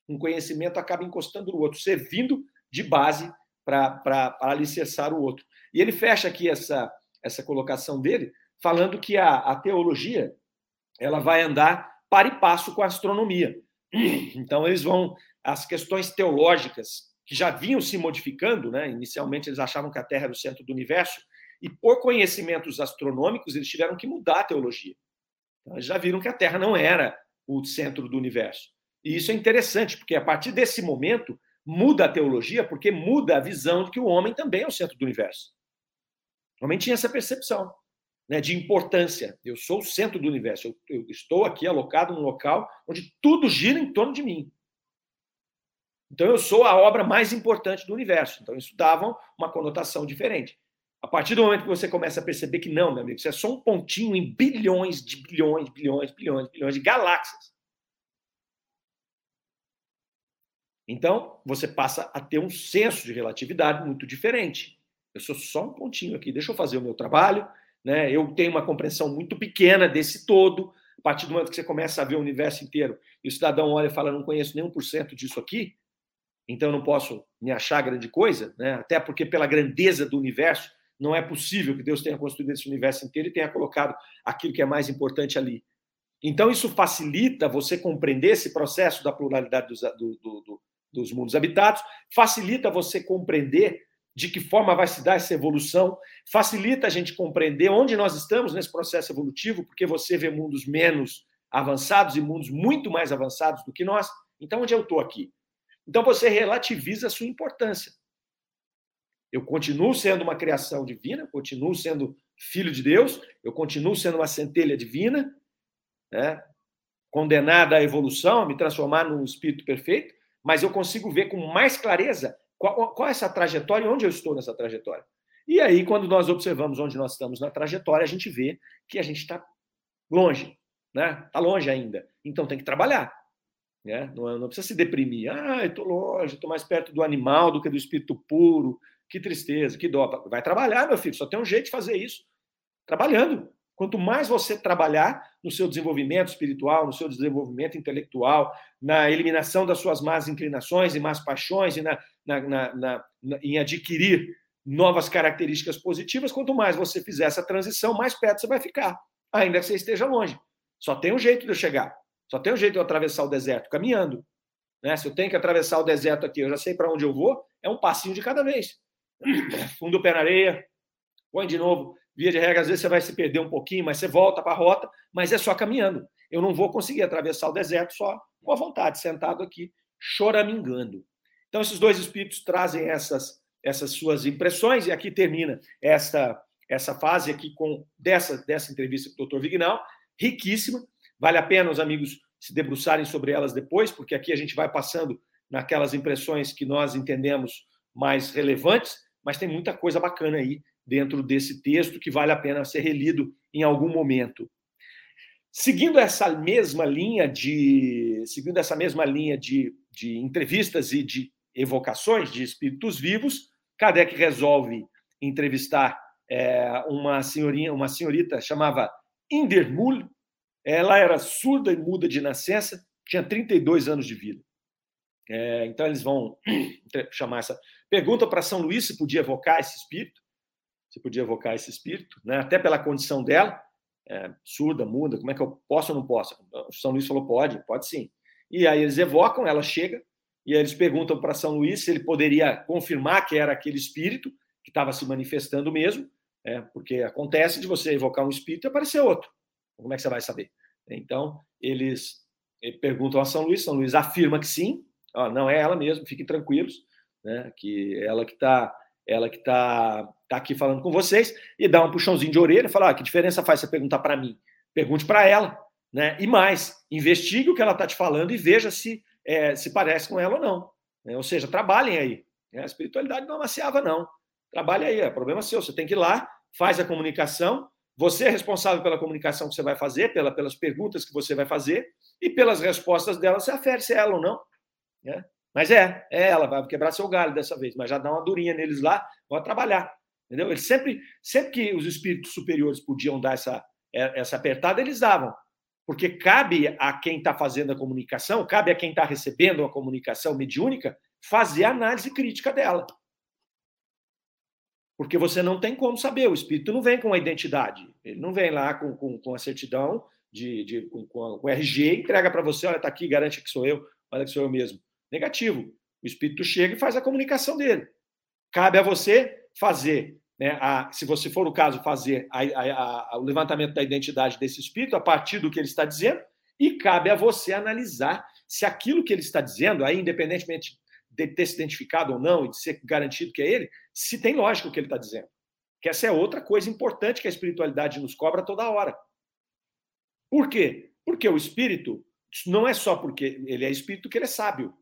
Um conhecimento acaba encostando no outro, servindo de base para alicerçar o outro. E ele fecha aqui essa, essa colocação dele, falando que a, a teologia ela vai andar para e passo com a astronomia. Então, eles vão. As questões teológicas que já vinham se modificando, né? inicialmente eles achavam que a Terra era o centro do universo, e por conhecimentos astronômicos, eles tiveram que mudar a teologia. Então, eles já viram que a Terra não era o centro do universo. E isso é interessante, porque a partir desse momento muda a teologia, porque muda a visão de que o homem também é o centro do universo. O homem tinha essa percepção né, de importância. Eu sou o centro do universo. Eu, eu estou aqui alocado num local onde tudo gira em torno de mim. Então eu sou a obra mais importante do universo. Então isso dava uma conotação diferente. A partir do momento que você começa a perceber que não, meu amigo, isso é só um pontinho em bilhões de bilhões, bilhões, bilhões, bilhões de galáxias. Então, você passa a ter um senso de relatividade muito diferente. Eu sou só um pontinho aqui, deixa eu fazer o meu trabalho, né? Eu tenho uma compreensão muito pequena desse todo. A partir do momento que você começa a ver o universo inteiro e o cidadão olha e fala, não conheço nenhum por cento disso aqui, então não posso me achar grande coisa, né? até porque pela grandeza do universo, não é possível que Deus tenha construído esse universo inteiro e tenha colocado aquilo que é mais importante ali. Então, isso facilita você compreender esse processo da pluralidade dos, do, do, dos mundos habitados, facilita você compreender de que forma vai se dar essa evolução, facilita a gente compreender onde nós estamos nesse processo evolutivo, porque você vê mundos menos avançados e mundos muito mais avançados do que nós. Então, onde eu estou aqui? Então, você relativiza a sua importância. Eu continuo sendo uma criação divina, continuo sendo filho de Deus, eu continuo sendo uma centelha divina, né? condenada à evolução, a me transformar num espírito perfeito, mas eu consigo ver com mais clareza qual, qual é essa trajetória e onde eu estou nessa trajetória. E aí, quando nós observamos onde nós estamos na trajetória, a gente vê que a gente está longe, né? Está longe ainda. Então tem que trabalhar. Né? Não, não precisa se deprimir. Ah, estou longe, estou mais perto do animal do que do espírito puro. Que tristeza, que dó. Vai trabalhar, meu filho, só tem um jeito de fazer isso. Trabalhando. Quanto mais você trabalhar no seu desenvolvimento espiritual, no seu desenvolvimento intelectual, na eliminação das suas más inclinações e más paixões e na, na, na, na, em adquirir novas características positivas, quanto mais você fizer essa transição, mais perto você vai ficar, ainda que você esteja longe. Só tem um jeito de eu chegar. Só tem um jeito de eu atravessar o deserto, caminhando. Né? Se eu tenho que atravessar o deserto aqui, eu já sei para onde eu vou, é um passinho de cada vez. Fundo o pé na areia, põe de novo Via de regra, às vezes você vai se perder um pouquinho, mas você volta para a rota, mas é só caminhando. Eu não vou conseguir atravessar o deserto só com a vontade, sentado aqui, choramingando. Então, esses dois espíritos trazem essas, essas suas impressões, e aqui termina esta, essa fase aqui com dessa, dessa entrevista com o doutor Vignal, riquíssima. Vale a pena os amigos se debruçarem sobre elas depois, porque aqui a gente vai passando naquelas impressões que nós entendemos mais relevantes, mas tem muita coisa bacana aí dentro desse texto que vale a pena ser relido em algum momento. Seguindo essa mesma linha de seguindo essa mesma linha de, de entrevistas e de evocações de espíritos vivos, Kardec resolve entrevistar é, uma senhorinha, uma senhorita chamava Indermul. Ela era surda e muda de nascença, tinha 32 anos de vida. É, então eles vão chamar essa pergunta para São Luís se podia evocar esse espírito você podia evocar esse espírito, né? até pela condição dela, é, surda, muda, como é que eu posso ou não posso? São Luís falou, pode, pode sim. E aí eles evocam, ela chega, e aí eles perguntam para São Luís se ele poderia confirmar que era aquele espírito que estava se manifestando mesmo, é, porque acontece de você evocar um espírito e aparecer outro. Como é que você vai saber? Então, eles perguntam a São Luís, São Luís afirma que sim, ó, não é ela mesmo, fiquem tranquilos, né, que ela que está ela que está tá aqui falando com vocês, e dá um puxãozinho de orelha, fala: ah, que diferença faz você perguntar para mim? Pergunte para ela, né? E mais, investigue o que ela está te falando e veja se é, se parece com ela ou não. Né? Ou seja, trabalhem aí. Né? A espiritualidade não amaciava, não. Trabalhe aí, é problema seu. Você tem que ir lá, faz a comunicação. Você é responsável pela comunicação que você vai fazer, pela, pelas perguntas que você vai fazer, e pelas respostas dela, você afere se é ela ou não. Né? Mas é, é ela, vai quebrar seu galho dessa vez, mas já dá uma durinha neles lá, vão trabalhar. Entendeu? Eles sempre, sempre que os espíritos superiores podiam dar essa, é, essa apertada, eles davam. Porque cabe a quem está fazendo a comunicação, cabe a quem está recebendo a comunicação mediúnica, fazer a análise crítica dela. Porque você não tem como saber, o espírito não vem com a identidade, ele não vem lá com, com, com a certidão de, de com, com, o RG, entrega para você, olha, está aqui, garante que sou eu, olha que sou eu mesmo. Negativo. O espírito chega e faz a comunicação dele. Cabe a você fazer né, a, se você for o caso, fazer a, a, o levantamento da identidade desse espírito a partir do que ele está dizendo, e cabe a você analisar se aquilo que ele está dizendo, aí, independentemente de ter se identificado ou não e de ser garantido que é ele, se tem lógica o que ele está dizendo. Que essa é outra coisa importante que a espiritualidade nos cobra toda hora. Por quê? Porque o espírito não é só porque ele é espírito que ele é sábio.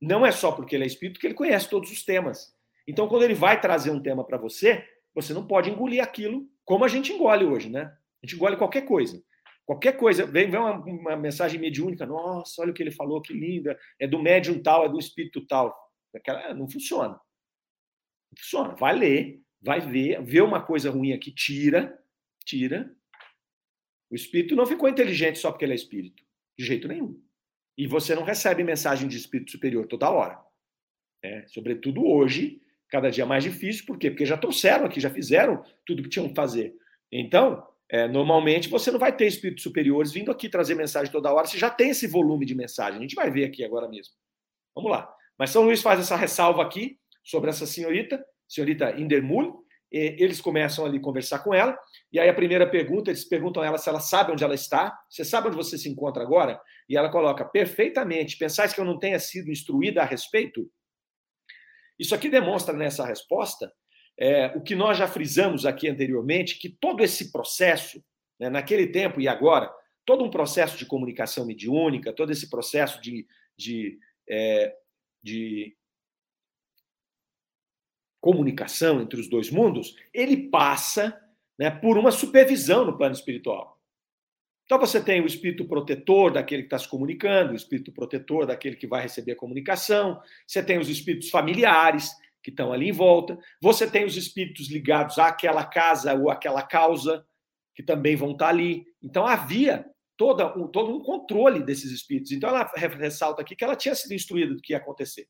Não é só porque ele é espírito que ele conhece todos os temas. Então, quando ele vai trazer um tema para você, você não pode engolir aquilo como a gente engole hoje, né? A gente engole qualquer coisa. Qualquer coisa, vem, vem uma, uma, mensagem mediúnica, nossa, olha o que ele falou, que linda, é do médium tal, é do espírito tal. Aquela, não funciona. Não funciona. Vai ler, vai ver, vê uma coisa ruim aqui, tira, tira. O espírito não ficou inteligente só porque ele é espírito, de jeito nenhum. E você não recebe mensagem de espírito superior toda hora. É, sobretudo hoje, cada dia mais difícil, por quê? Porque já trouxeram aqui, já fizeram tudo que tinham que fazer. Então, é, normalmente você não vai ter espíritos superiores vindo aqui trazer mensagem toda hora, você já tem esse volume de mensagem. A gente vai ver aqui agora mesmo. Vamos lá. Mas São Luís faz essa ressalva aqui sobre essa senhorita, senhorita Indermul. Eles começam ali a conversar com ela, e aí a primeira pergunta, eles perguntam a ela se ela sabe onde ela está. Você sabe onde você se encontra agora? E ela coloca, perfeitamente. Pensais que eu não tenha sido instruída a respeito? Isso aqui demonstra nessa resposta é, o que nós já frisamos aqui anteriormente, que todo esse processo, né, naquele tempo e agora, todo um processo de comunicação mediúnica, todo esse processo de, de, é, de comunicação entre os dois mundos, ele passa né, por uma supervisão no plano espiritual. Então você tem o espírito protetor daquele que está se comunicando, o espírito protetor daquele que vai receber a comunicação, você tem os espíritos familiares que estão ali em volta, você tem os espíritos ligados àquela casa ou àquela causa que também vão estar tá ali. Então havia toda um, todo um controle desses espíritos. Então ela ressalta aqui que ela tinha sido instruída do que ia acontecer.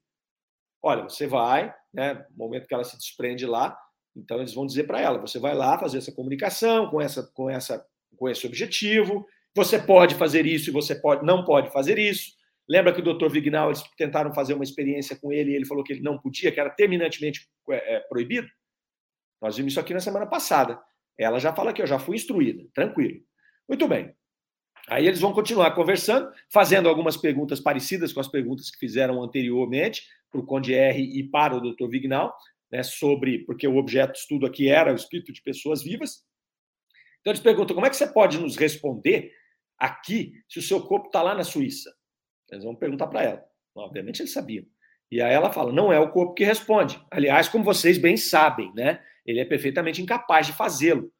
Olha, você vai, né, no momento que ela se desprende lá, então eles vão dizer para ela, você vai lá fazer essa comunicação com essa com essa com esse objetivo. Você pode fazer isso e você pode, não pode fazer isso. Lembra que o Dr. Vignal, eles tentaram fazer uma experiência com ele e ele falou que ele não podia, que era terminantemente é, é, proibido? Nós vimos isso aqui na semana passada. Ela já fala que eu já fui instruída, tranquilo. Muito bem. Aí eles vão continuar conversando, fazendo algumas perguntas parecidas com as perguntas que fizeram anteriormente para o Conde R e para o Dr. Vignal, né, sobre, porque o objeto de estudo aqui era o espírito de pessoas vivas. Então eles perguntam: como é que você pode nos responder aqui se o seu corpo está lá na Suíça? Eles vão perguntar para ela. Obviamente eles sabiam. E aí ela fala: não é o corpo que responde. Aliás, como vocês bem sabem, né? Ele é perfeitamente incapaz de fazê-lo.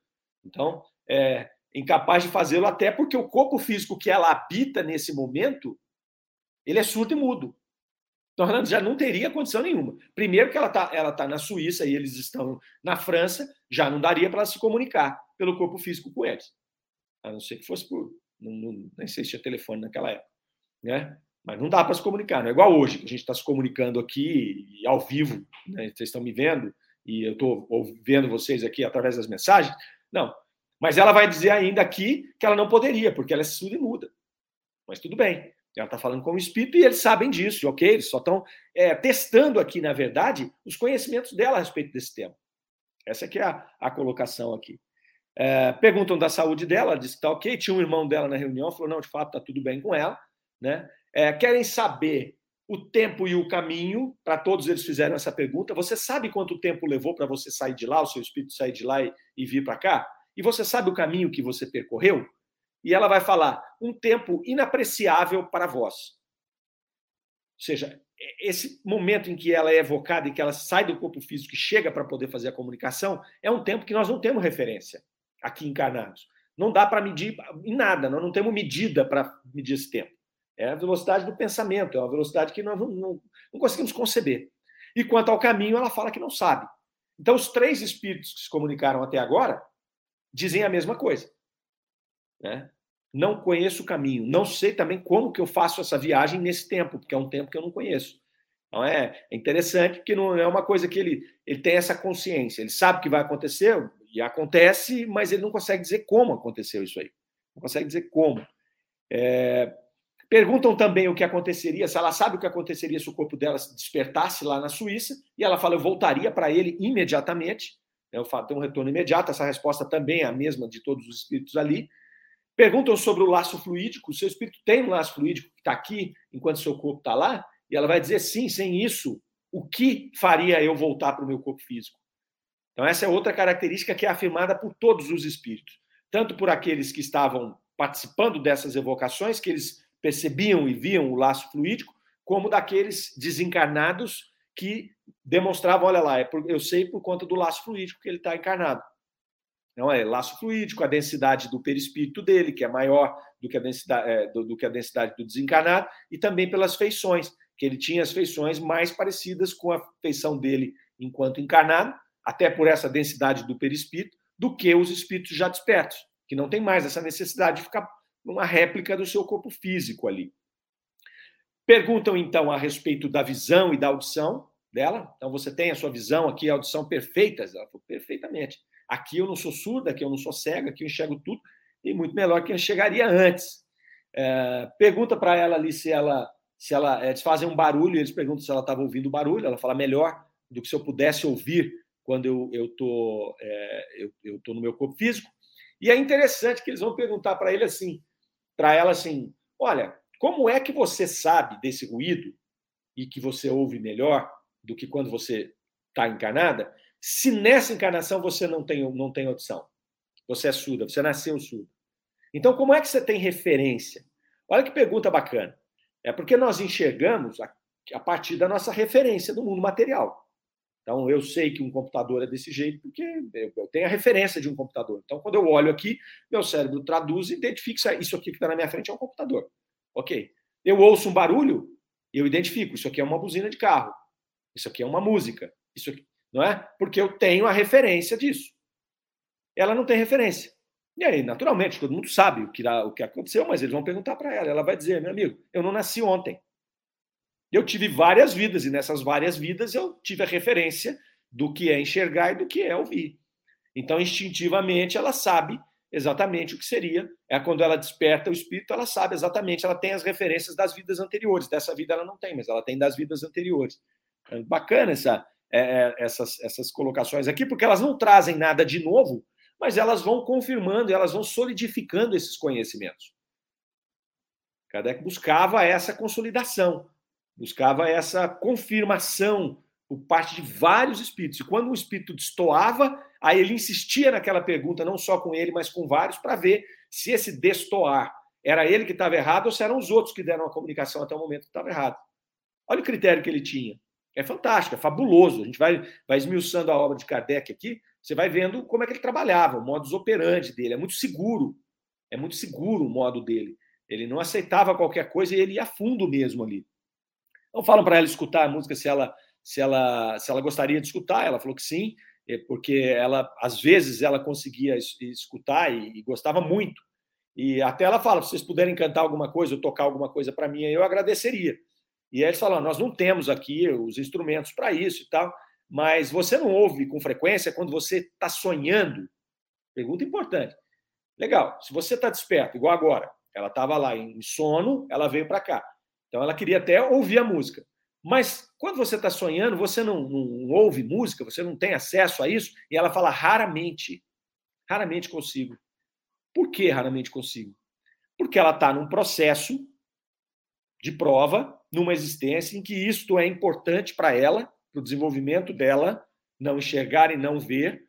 Então, é incapaz de fazê-lo até porque o corpo físico que ela habita nesse momento, ele é surdo e mudo. Então, já não teria condição nenhuma. Primeiro que ela está ela tá na Suíça e eles estão na França, já não daria para ela se comunicar pelo corpo físico com eles. A não ser que fosse por. Não, não, nem sei se tinha telefone naquela época. Né? Mas não dá para se comunicar. Não é igual hoje, que a gente está se comunicando aqui ao vivo. Né? Vocês estão me vendo e eu estou vendo vocês aqui através das mensagens. Não. Mas ela vai dizer ainda aqui que ela não poderia, porque ela é surda e muda. Mas tudo bem. Ela está falando como espírito e eles sabem disso, ok? Eles só estão é, testando aqui, na verdade, os conhecimentos dela a respeito desse tema. Essa aqui é a, a colocação aqui. É, perguntam da saúde dela, ela disse que está ok. Tinha um irmão dela na reunião, falou: não, de fato, está tudo bem com ela. Né? É, querem saber o tempo e o caminho, para todos eles fizeram essa pergunta. Você sabe quanto tempo levou para você sair de lá, o seu espírito sair de lá e, e vir para cá? E você sabe o caminho que você percorreu? E ela vai falar: um tempo inapreciável para vós. Ou seja, esse momento em que ela é evocada e que ela sai do corpo físico e chega para poder fazer a comunicação, é um tempo que nós não temos referência aqui encarnados. Não dá para medir em nada, nós não temos medida para medir esse tempo. É a velocidade do pensamento, é uma velocidade que nós não, não, não conseguimos conceber. E quanto ao caminho, ela fala que não sabe. Então, os três espíritos que se comunicaram até agora dizem a mesma coisa. Né? não conheço o caminho, não sei também como que eu faço essa viagem nesse tempo, porque é um tempo que eu não conheço. Então é, é interessante porque não é uma coisa que ele, ele tem essa consciência, ele sabe que vai acontecer e acontece, mas ele não consegue dizer como aconteceu isso aí. Não consegue dizer como. É, perguntam também o que aconteceria, se ela sabe o que aconteceria se o corpo dela se despertasse lá na Suíça, e ela fala: eu voltaria para ele imediatamente. Falo, tem um retorno imediato, essa resposta também é a mesma de todos os espíritos ali. Perguntam sobre o laço fluídico, o seu espírito tem um laço fluídico que está aqui enquanto seu corpo está lá? E ela vai dizer sim, sem isso, o que faria eu voltar para o meu corpo físico? Então, essa é outra característica que é afirmada por todos os espíritos, tanto por aqueles que estavam participando dessas evocações, que eles percebiam e viam o laço fluídico, como daqueles desencarnados que demonstravam: olha lá, é eu sei por conta do laço fluídico que ele está encarnado. Não é laço fluídico, a densidade do perispírito dele, que é maior do que a densidade, é, do, do, que a densidade do desencarnado, e também pelas feições que ele tinha as feições mais parecidas com a feição dele enquanto encarnado, até por essa densidade do perispírito, do que os espíritos já despertos, que não tem mais essa necessidade de ficar numa réplica do seu corpo físico ali. Perguntam então a respeito da visão e da audição dela. Então você tem a sua visão aqui, a audição perfeitas, ela falou perfeitamente. Aqui eu não sou surda, aqui eu não sou cega, aqui eu enxergo tudo e muito melhor que eu enxergaria antes. É, pergunta para ela ali se ela se ela, eles fazem um barulho, eles perguntam se ela estava ouvindo o barulho, ela fala melhor do que se eu pudesse ouvir quando eu eu tô é, eu, eu tô no meu corpo físico. E é interessante que eles vão perguntar para ele assim, para ela assim, olha, como é que você sabe desse ruído e que você ouve melhor do que quando você está encarnada, se nessa encarnação você não tem não tem audição, você é surda, você nasceu surdo. Então como é que você tem referência? Olha que pergunta bacana. É porque nós enxergamos a, a partir da nossa referência do mundo material. Então, eu sei que um computador é desse jeito porque eu tenho a referência de um computador. Então, quando eu olho aqui, meu cérebro traduz e identifica isso aqui que está na minha frente é um computador. Ok. Eu ouço um barulho, eu identifico. Isso aqui é uma buzina de carro. Isso aqui é uma música. Isso aqui, não é? Porque eu tenho a referência disso. Ela não tem referência. E aí, naturalmente, todo mundo sabe o que, o que aconteceu, mas eles vão perguntar para ela. Ela vai dizer: meu amigo, eu não nasci ontem. Eu tive várias vidas, e nessas várias vidas eu tive a referência do que é enxergar e do que é ouvir. Então, instintivamente, ela sabe exatamente o que seria. É quando ela desperta o espírito, ela sabe exatamente, ela tem as referências das vidas anteriores. Dessa vida ela não tem, mas ela tem das vidas anteriores. É bacana essa, é, é essas, essas colocações aqui, porque elas não trazem nada de novo, mas elas vão confirmando, elas vão solidificando esses conhecimentos. Kardec buscava essa consolidação, buscava essa confirmação por parte de vários espíritos. E quando um espírito destoava, aí ele insistia naquela pergunta, não só com ele, mas com vários, para ver se esse destoar era ele que estava errado ou se eram os outros que deram a comunicação até o momento que estava errado. Olha o critério que ele tinha. É fantástico, é fabuloso. A gente vai, vai esmiuçando a obra de Kardec aqui, você vai vendo como é que ele trabalhava, o modus operandi dele. É muito seguro, é muito seguro o modo dele. Ele não aceitava qualquer coisa e ele ia a fundo mesmo ali. Então falam para ela escutar a música se ela, se ela, se ela gostaria de escutar. Ela falou que sim, é porque ela às vezes ela conseguia escutar e, e gostava muito. E até ela fala: se vocês puderem cantar alguma coisa ou tocar alguma coisa para mim, eu agradeceria. E eles falam: nós não temos aqui os instrumentos para isso e tal. Mas você não ouve com frequência quando você está sonhando? Pergunta importante. Legal, se você está desperto, igual agora, ela estava lá em sono, ela veio para cá. Então ela queria até ouvir a música. Mas quando você está sonhando, você não, não, ouve música, você não tem acesso a isso, e ela fala raramente. Raramente consigo. Por que raramente consigo? Porque ela está num processo de prova, numa existência em que isto é importante para ela, para o desenvolvimento dela não enxergar e não ver.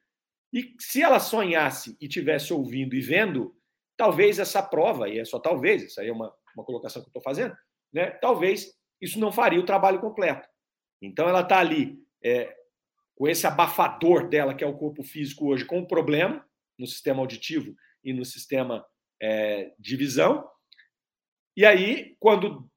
E se ela sonhasse e tivesse ouvindo e vendo, talvez essa prova, e é só talvez, isso aí é uma, uma colocação que eu estou fazendo, né? talvez isso não faria o trabalho completo. Então ela está ali é, com esse abafador dela, que é o corpo físico hoje, com um problema no sistema auditivo e no sistema é, de visão. E aí, quando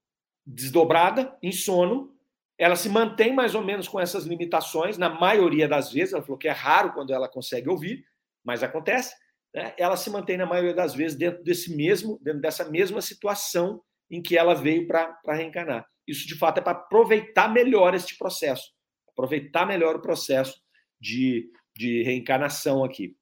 desdobrada, em sono, ela se mantém mais ou menos com essas limitações, na maioria das vezes. Ela falou que é raro quando ela consegue ouvir, mas acontece. né, ela se mantém na maioria das vezes dentro desse mesmo, dentro dessa mesma situação em que ela veio para reencarnar. Isso de fato é para aproveitar melhor este processo, aproveitar melhor o processo de, de reencarnação aqui.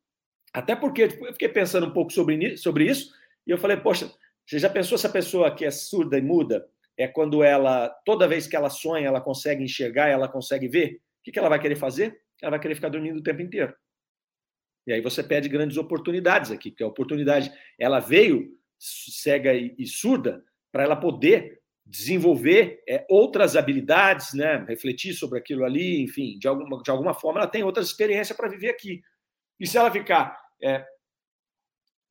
Até porque eu fiquei pensando um pouco sobre, sobre isso e eu falei, poxa, você já pensou se a pessoa que é surda e muda é quando ela, toda vez que ela sonha, ela consegue enxergar, ela consegue ver? O que ela vai querer fazer? Ela vai querer ficar dormindo o tempo inteiro. E aí você pede grandes oportunidades aqui, porque a oportunidade, ela veio cega e, surda para ela poder desenvolver é, outras habilidades, né? refletir sobre aquilo ali, enfim, de alguma, de alguma forma ela tem outras experiências para viver aqui. E se ela ficar é,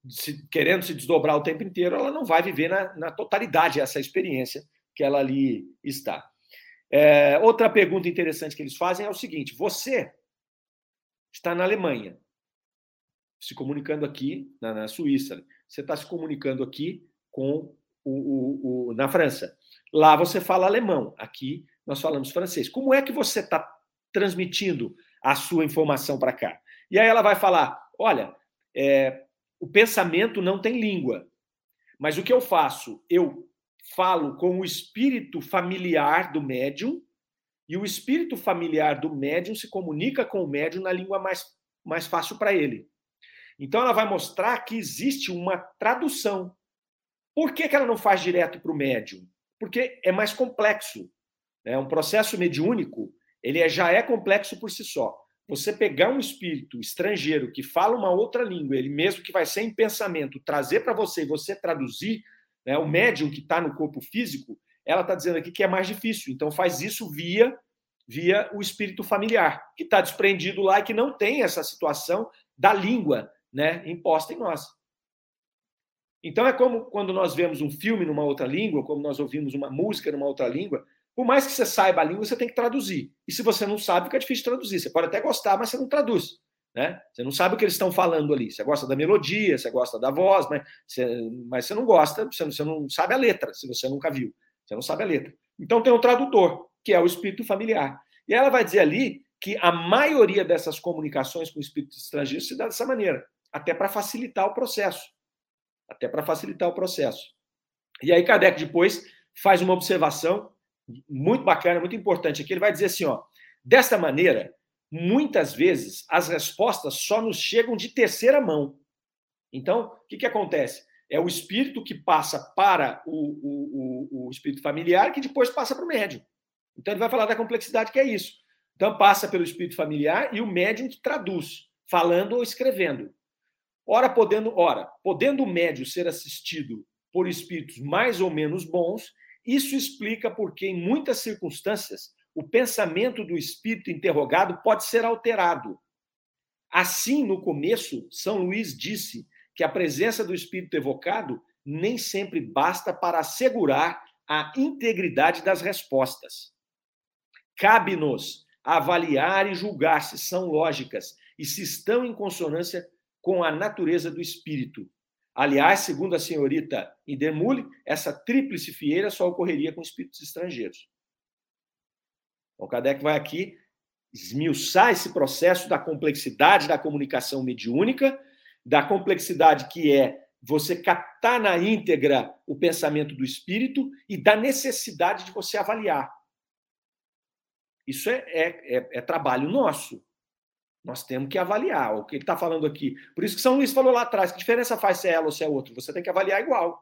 se, querendo se desdobrar o tempo inteiro, ela não vai viver na, na totalidade essa experiência que ela ali está. É, outra pergunta interessante que eles fazem é o seguinte: você está na Alemanha, se comunicando aqui na, na Suíça, você está se comunicando aqui com o, o, o, na França. Lá você fala alemão, aqui nós falamos francês. Como é que você está transmitindo a sua informação para cá? E aí ela vai falar: olha, é, o pensamento não tem língua. Mas o que eu faço? Eu falo com o espírito familiar do médium e o espírito familiar do médium se comunica com o médium na língua mais, mais fácil para ele. Então ela vai mostrar que existe uma tradução. Por que, que ela não faz direto para o médium? Porque é mais complexo. É um processo mediúnico, ele é, já é complexo por si só você pegar um espírito estrangeiro que fala uma outra língua, ele mesmo que vai ser em pensamento, trazer para você e você traduzir, né, o médium que está no corpo físico, ela está dizendo aqui que é mais difícil. Então faz isso via via o espírito familiar, que está desprendido lá e que não tem essa situação da língua né, imposta em nós. Então é como quando nós vemos um filme numa outra língua, como nós ouvimos uma música numa outra língua, por mais que você saiba a língua, você tem que traduzir. E se você não sabe, fica difícil traduzir. Você pode até gostar, mas você não traduz. Né? Você não sabe o que eles estão falando ali. Você gosta da melodia, você gosta da voz, mas você, mas você não gosta, você não, você não sabe a letra, se você nunca viu. Você não sabe a letra. Então tem um tradutor, que é o espírito familiar. E ela vai dizer ali que a maioria dessas comunicações com espíritos estrangeiros se dá dessa maneira, até para facilitar o processo. Até para facilitar o processo. E aí Kardec depois faz uma observação muito bacana, muito importante aqui. Ele vai dizer assim: ó, desta maneira, muitas vezes as respostas só nos chegam de terceira mão. Então, o que, que acontece? É o espírito que passa para o, o, o, o espírito familiar que depois passa para o médium. Então, ele vai falar da complexidade que é isso. Então, passa pelo espírito familiar e o médium que traduz, falando ou escrevendo. Ora, podendo, ora, podendo o médium ser assistido por espíritos mais ou menos bons, isso explica porque, em muitas circunstâncias, o pensamento do espírito interrogado pode ser alterado. Assim, no começo, São Luís disse que a presença do espírito evocado nem sempre basta para assegurar a integridade das respostas. Cabe-nos avaliar e julgar se são lógicas e se estão em consonância com a natureza do espírito, Aliás, segundo a senhorita Indermule, essa tríplice fieira só ocorreria com espíritos estrangeiros. O Kardec vai aqui esmiuçar esse processo da complexidade da comunicação mediúnica, da complexidade que é você captar na íntegra o pensamento do espírito e da necessidade de você avaliar. Isso é, é, é, é trabalho nosso. Nós temos que avaliar o que ele está falando aqui. Por isso que São Luís falou lá atrás: que diferença faz se é ela ou se é outra? Você tem que avaliar igual.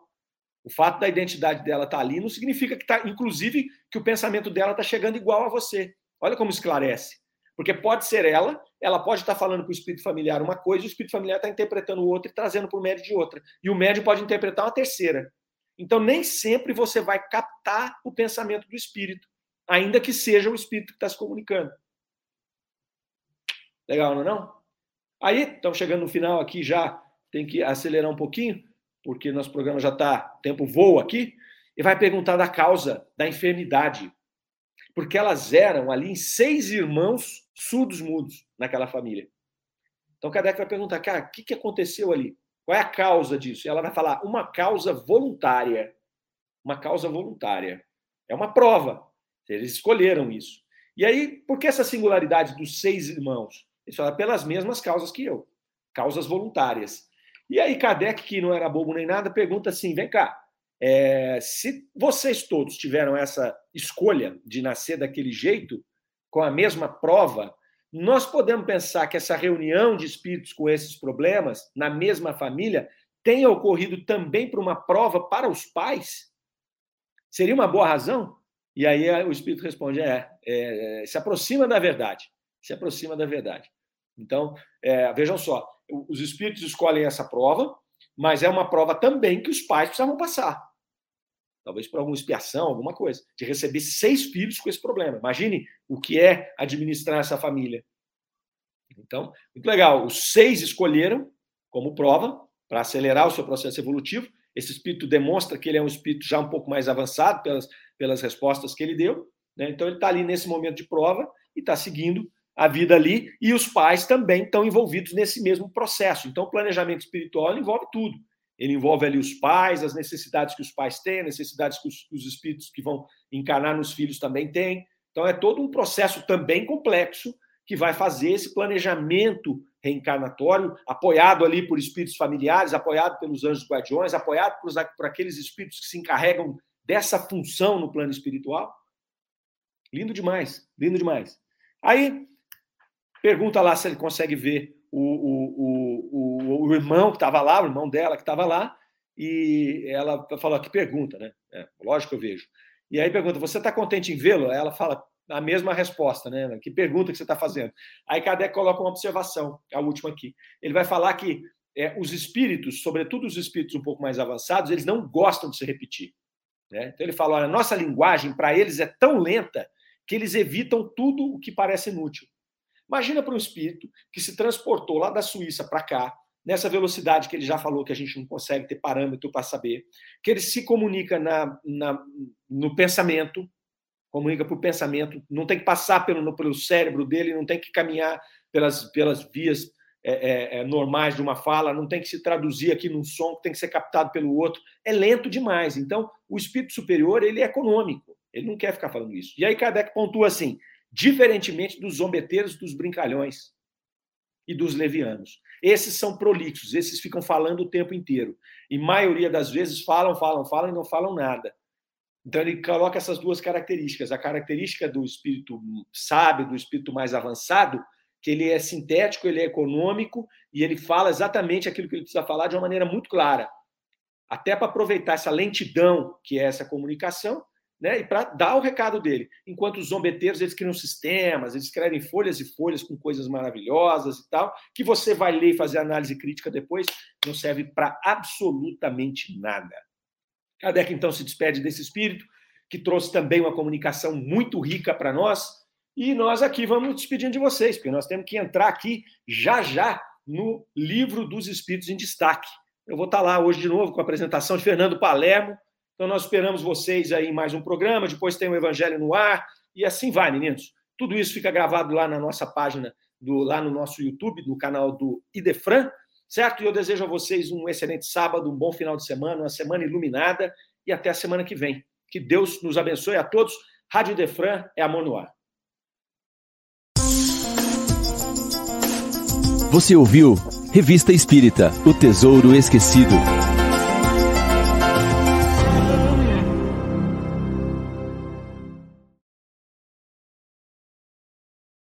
O fato da identidade dela estar tá ali não significa que está, inclusive, que o pensamento dela está chegando igual a você. Olha como esclarece. Porque pode ser ela, ela pode estar tá falando para o espírito familiar uma coisa, e o espírito familiar está interpretando outra e trazendo para o médio de outra. E o médio pode interpretar uma terceira. Então, nem sempre você vai captar o pensamento do espírito, ainda que seja o espírito que está se comunicando. Legal, não é não? Aí, estamos chegando no final aqui já, tem que acelerar um pouquinho, porque nosso programa já está, tempo voa aqui, e vai perguntar da causa da enfermidade. Porque elas eram ali seis irmãos surdos mudos naquela família. Então Kardec vai perguntar, cara, o que, que aconteceu ali? Qual é a causa disso? E ela vai falar, uma causa voluntária. Uma causa voluntária. É uma prova. Eles escolheram isso. E aí, por que essa singularidade dos seis irmãos? Ele fala pelas mesmas causas que eu, causas voluntárias. E aí Kardec, que não era bobo nem nada, pergunta assim: vem cá, é, se vocês todos tiveram essa escolha de nascer daquele jeito, com a mesma prova, nós podemos pensar que essa reunião de espíritos com esses problemas na mesma família tenha ocorrido também por uma prova para os pais? Seria uma boa razão? E aí o espírito responde: é, é se aproxima da verdade. Se aproxima da verdade. Então, é, vejam só, os espíritos escolhem essa prova, mas é uma prova também que os pais precisavam passar. Talvez por alguma expiação, alguma coisa. De receber seis filhos com esse problema. Imagine o que é administrar essa família. Então, muito legal. Os seis escolheram como prova para acelerar o seu processo evolutivo. Esse espírito demonstra que ele é um espírito já um pouco mais avançado pelas, pelas respostas que ele deu. Né? Então, ele está ali nesse momento de prova e está seguindo a vida ali, e os pais também estão envolvidos nesse mesmo processo. Então, o planejamento espiritual envolve tudo. Ele envolve ali os pais, as necessidades que os pais têm, necessidades que os, os espíritos que vão encarnar nos filhos também têm. Então, é todo um processo também complexo que vai fazer esse planejamento reencarnatório, apoiado ali por espíritos familiares, apoiado pelos anjos guardiões, apoiado por, por aqueles espíritos que se encarregam dessa função no plano espiritual. Lindo demais, lindo demais. Aí, Pergunta lá se ele consegue ver o, o, o, o irmão que estava lá, o irmão dela que estava lá, e ela falou que pergunta, né? É, lógico que eu vejo. E aí pergunta: você está contente em vê-lo? Ela fala a mesma resposta, né? Que pergunta que você está fazendo? Aí Kardec coloca uma observação, a última aqui. Ele vai falar que é, os espíritos, sobretudo os espíritos um pouco mais avançados, eles não gostam de se repetir. Né? Então ele fala: olha, nossa linguagem para eles é tão lenta que eles evitam tudo o que parece inútil. Imagina para um espírito que se transportou lá da Suíça para cá, nessa velocidade que ele já falou que a gente não consegue ter parâmetro para saber, que ele se comunica na, na, no pensamento, comunica por pensamento, não tem que passar pelo, pelo cérebro dele, não tem que caminhar pelas, pelas vias é, é, é, normais de uma fala, não tem que se traduzir aqui num som que tem que ser captado pelo outro. É lento demais. Então, o espírito superior ele é econômico. Ele não quer ficar falando isso. E aí Kardec pontua assim: diferentemente dos zombeteiros, dos brincalhões e dos levianos. Esses são prolixos, esses ficam falando o tempo inteiro. E maioria das vezes falam, falam, falam e não falam nada. Então ele coloca essas duas características. A característica do espírito sábio, do espírito mais avançado, que ele é sintético, ele é econômico e ele fala exatamente aquilo que ele precisa falar de uma maneira muito clara. Até para aproveitar essa lentidão que é essa comunicação né, e para dar o recado dele. Enquanto os zombeteiros, eles criam sistemas, eles escrevem folhas e folhas com coisas maravilhosas e tal, que você vai ler e fazer análise crítica depois, não serve para absolutamente nada. Kardec, então, se despede desse espírito, que trouxe também uma comunicação muito rica para nós, e nós aqui vamos despedindo de vocês, porque nós temos que entrar aqui já já no livro dos espíritos em destaque. Eu vou estar lá hoje de novo com a apresentação de Fernando Palermo, então, nós esperamos vocês aí em mais um programa. Depois tem o Evangelho no ar. E assim vai, meninos. Tudo isso fica gravado lá na nossa página, do, lá no nosso YouTube, no canal do Idefran, certo? E eu desejo a vocês um excelente sábado, um bom final de semana, uma semana iluminada e até a semana que vem. Que Deus nos abençoe a todos. Rádio Idefran é amor no ar. Você ouviu Revista Espírita O Tesouro Esquecido.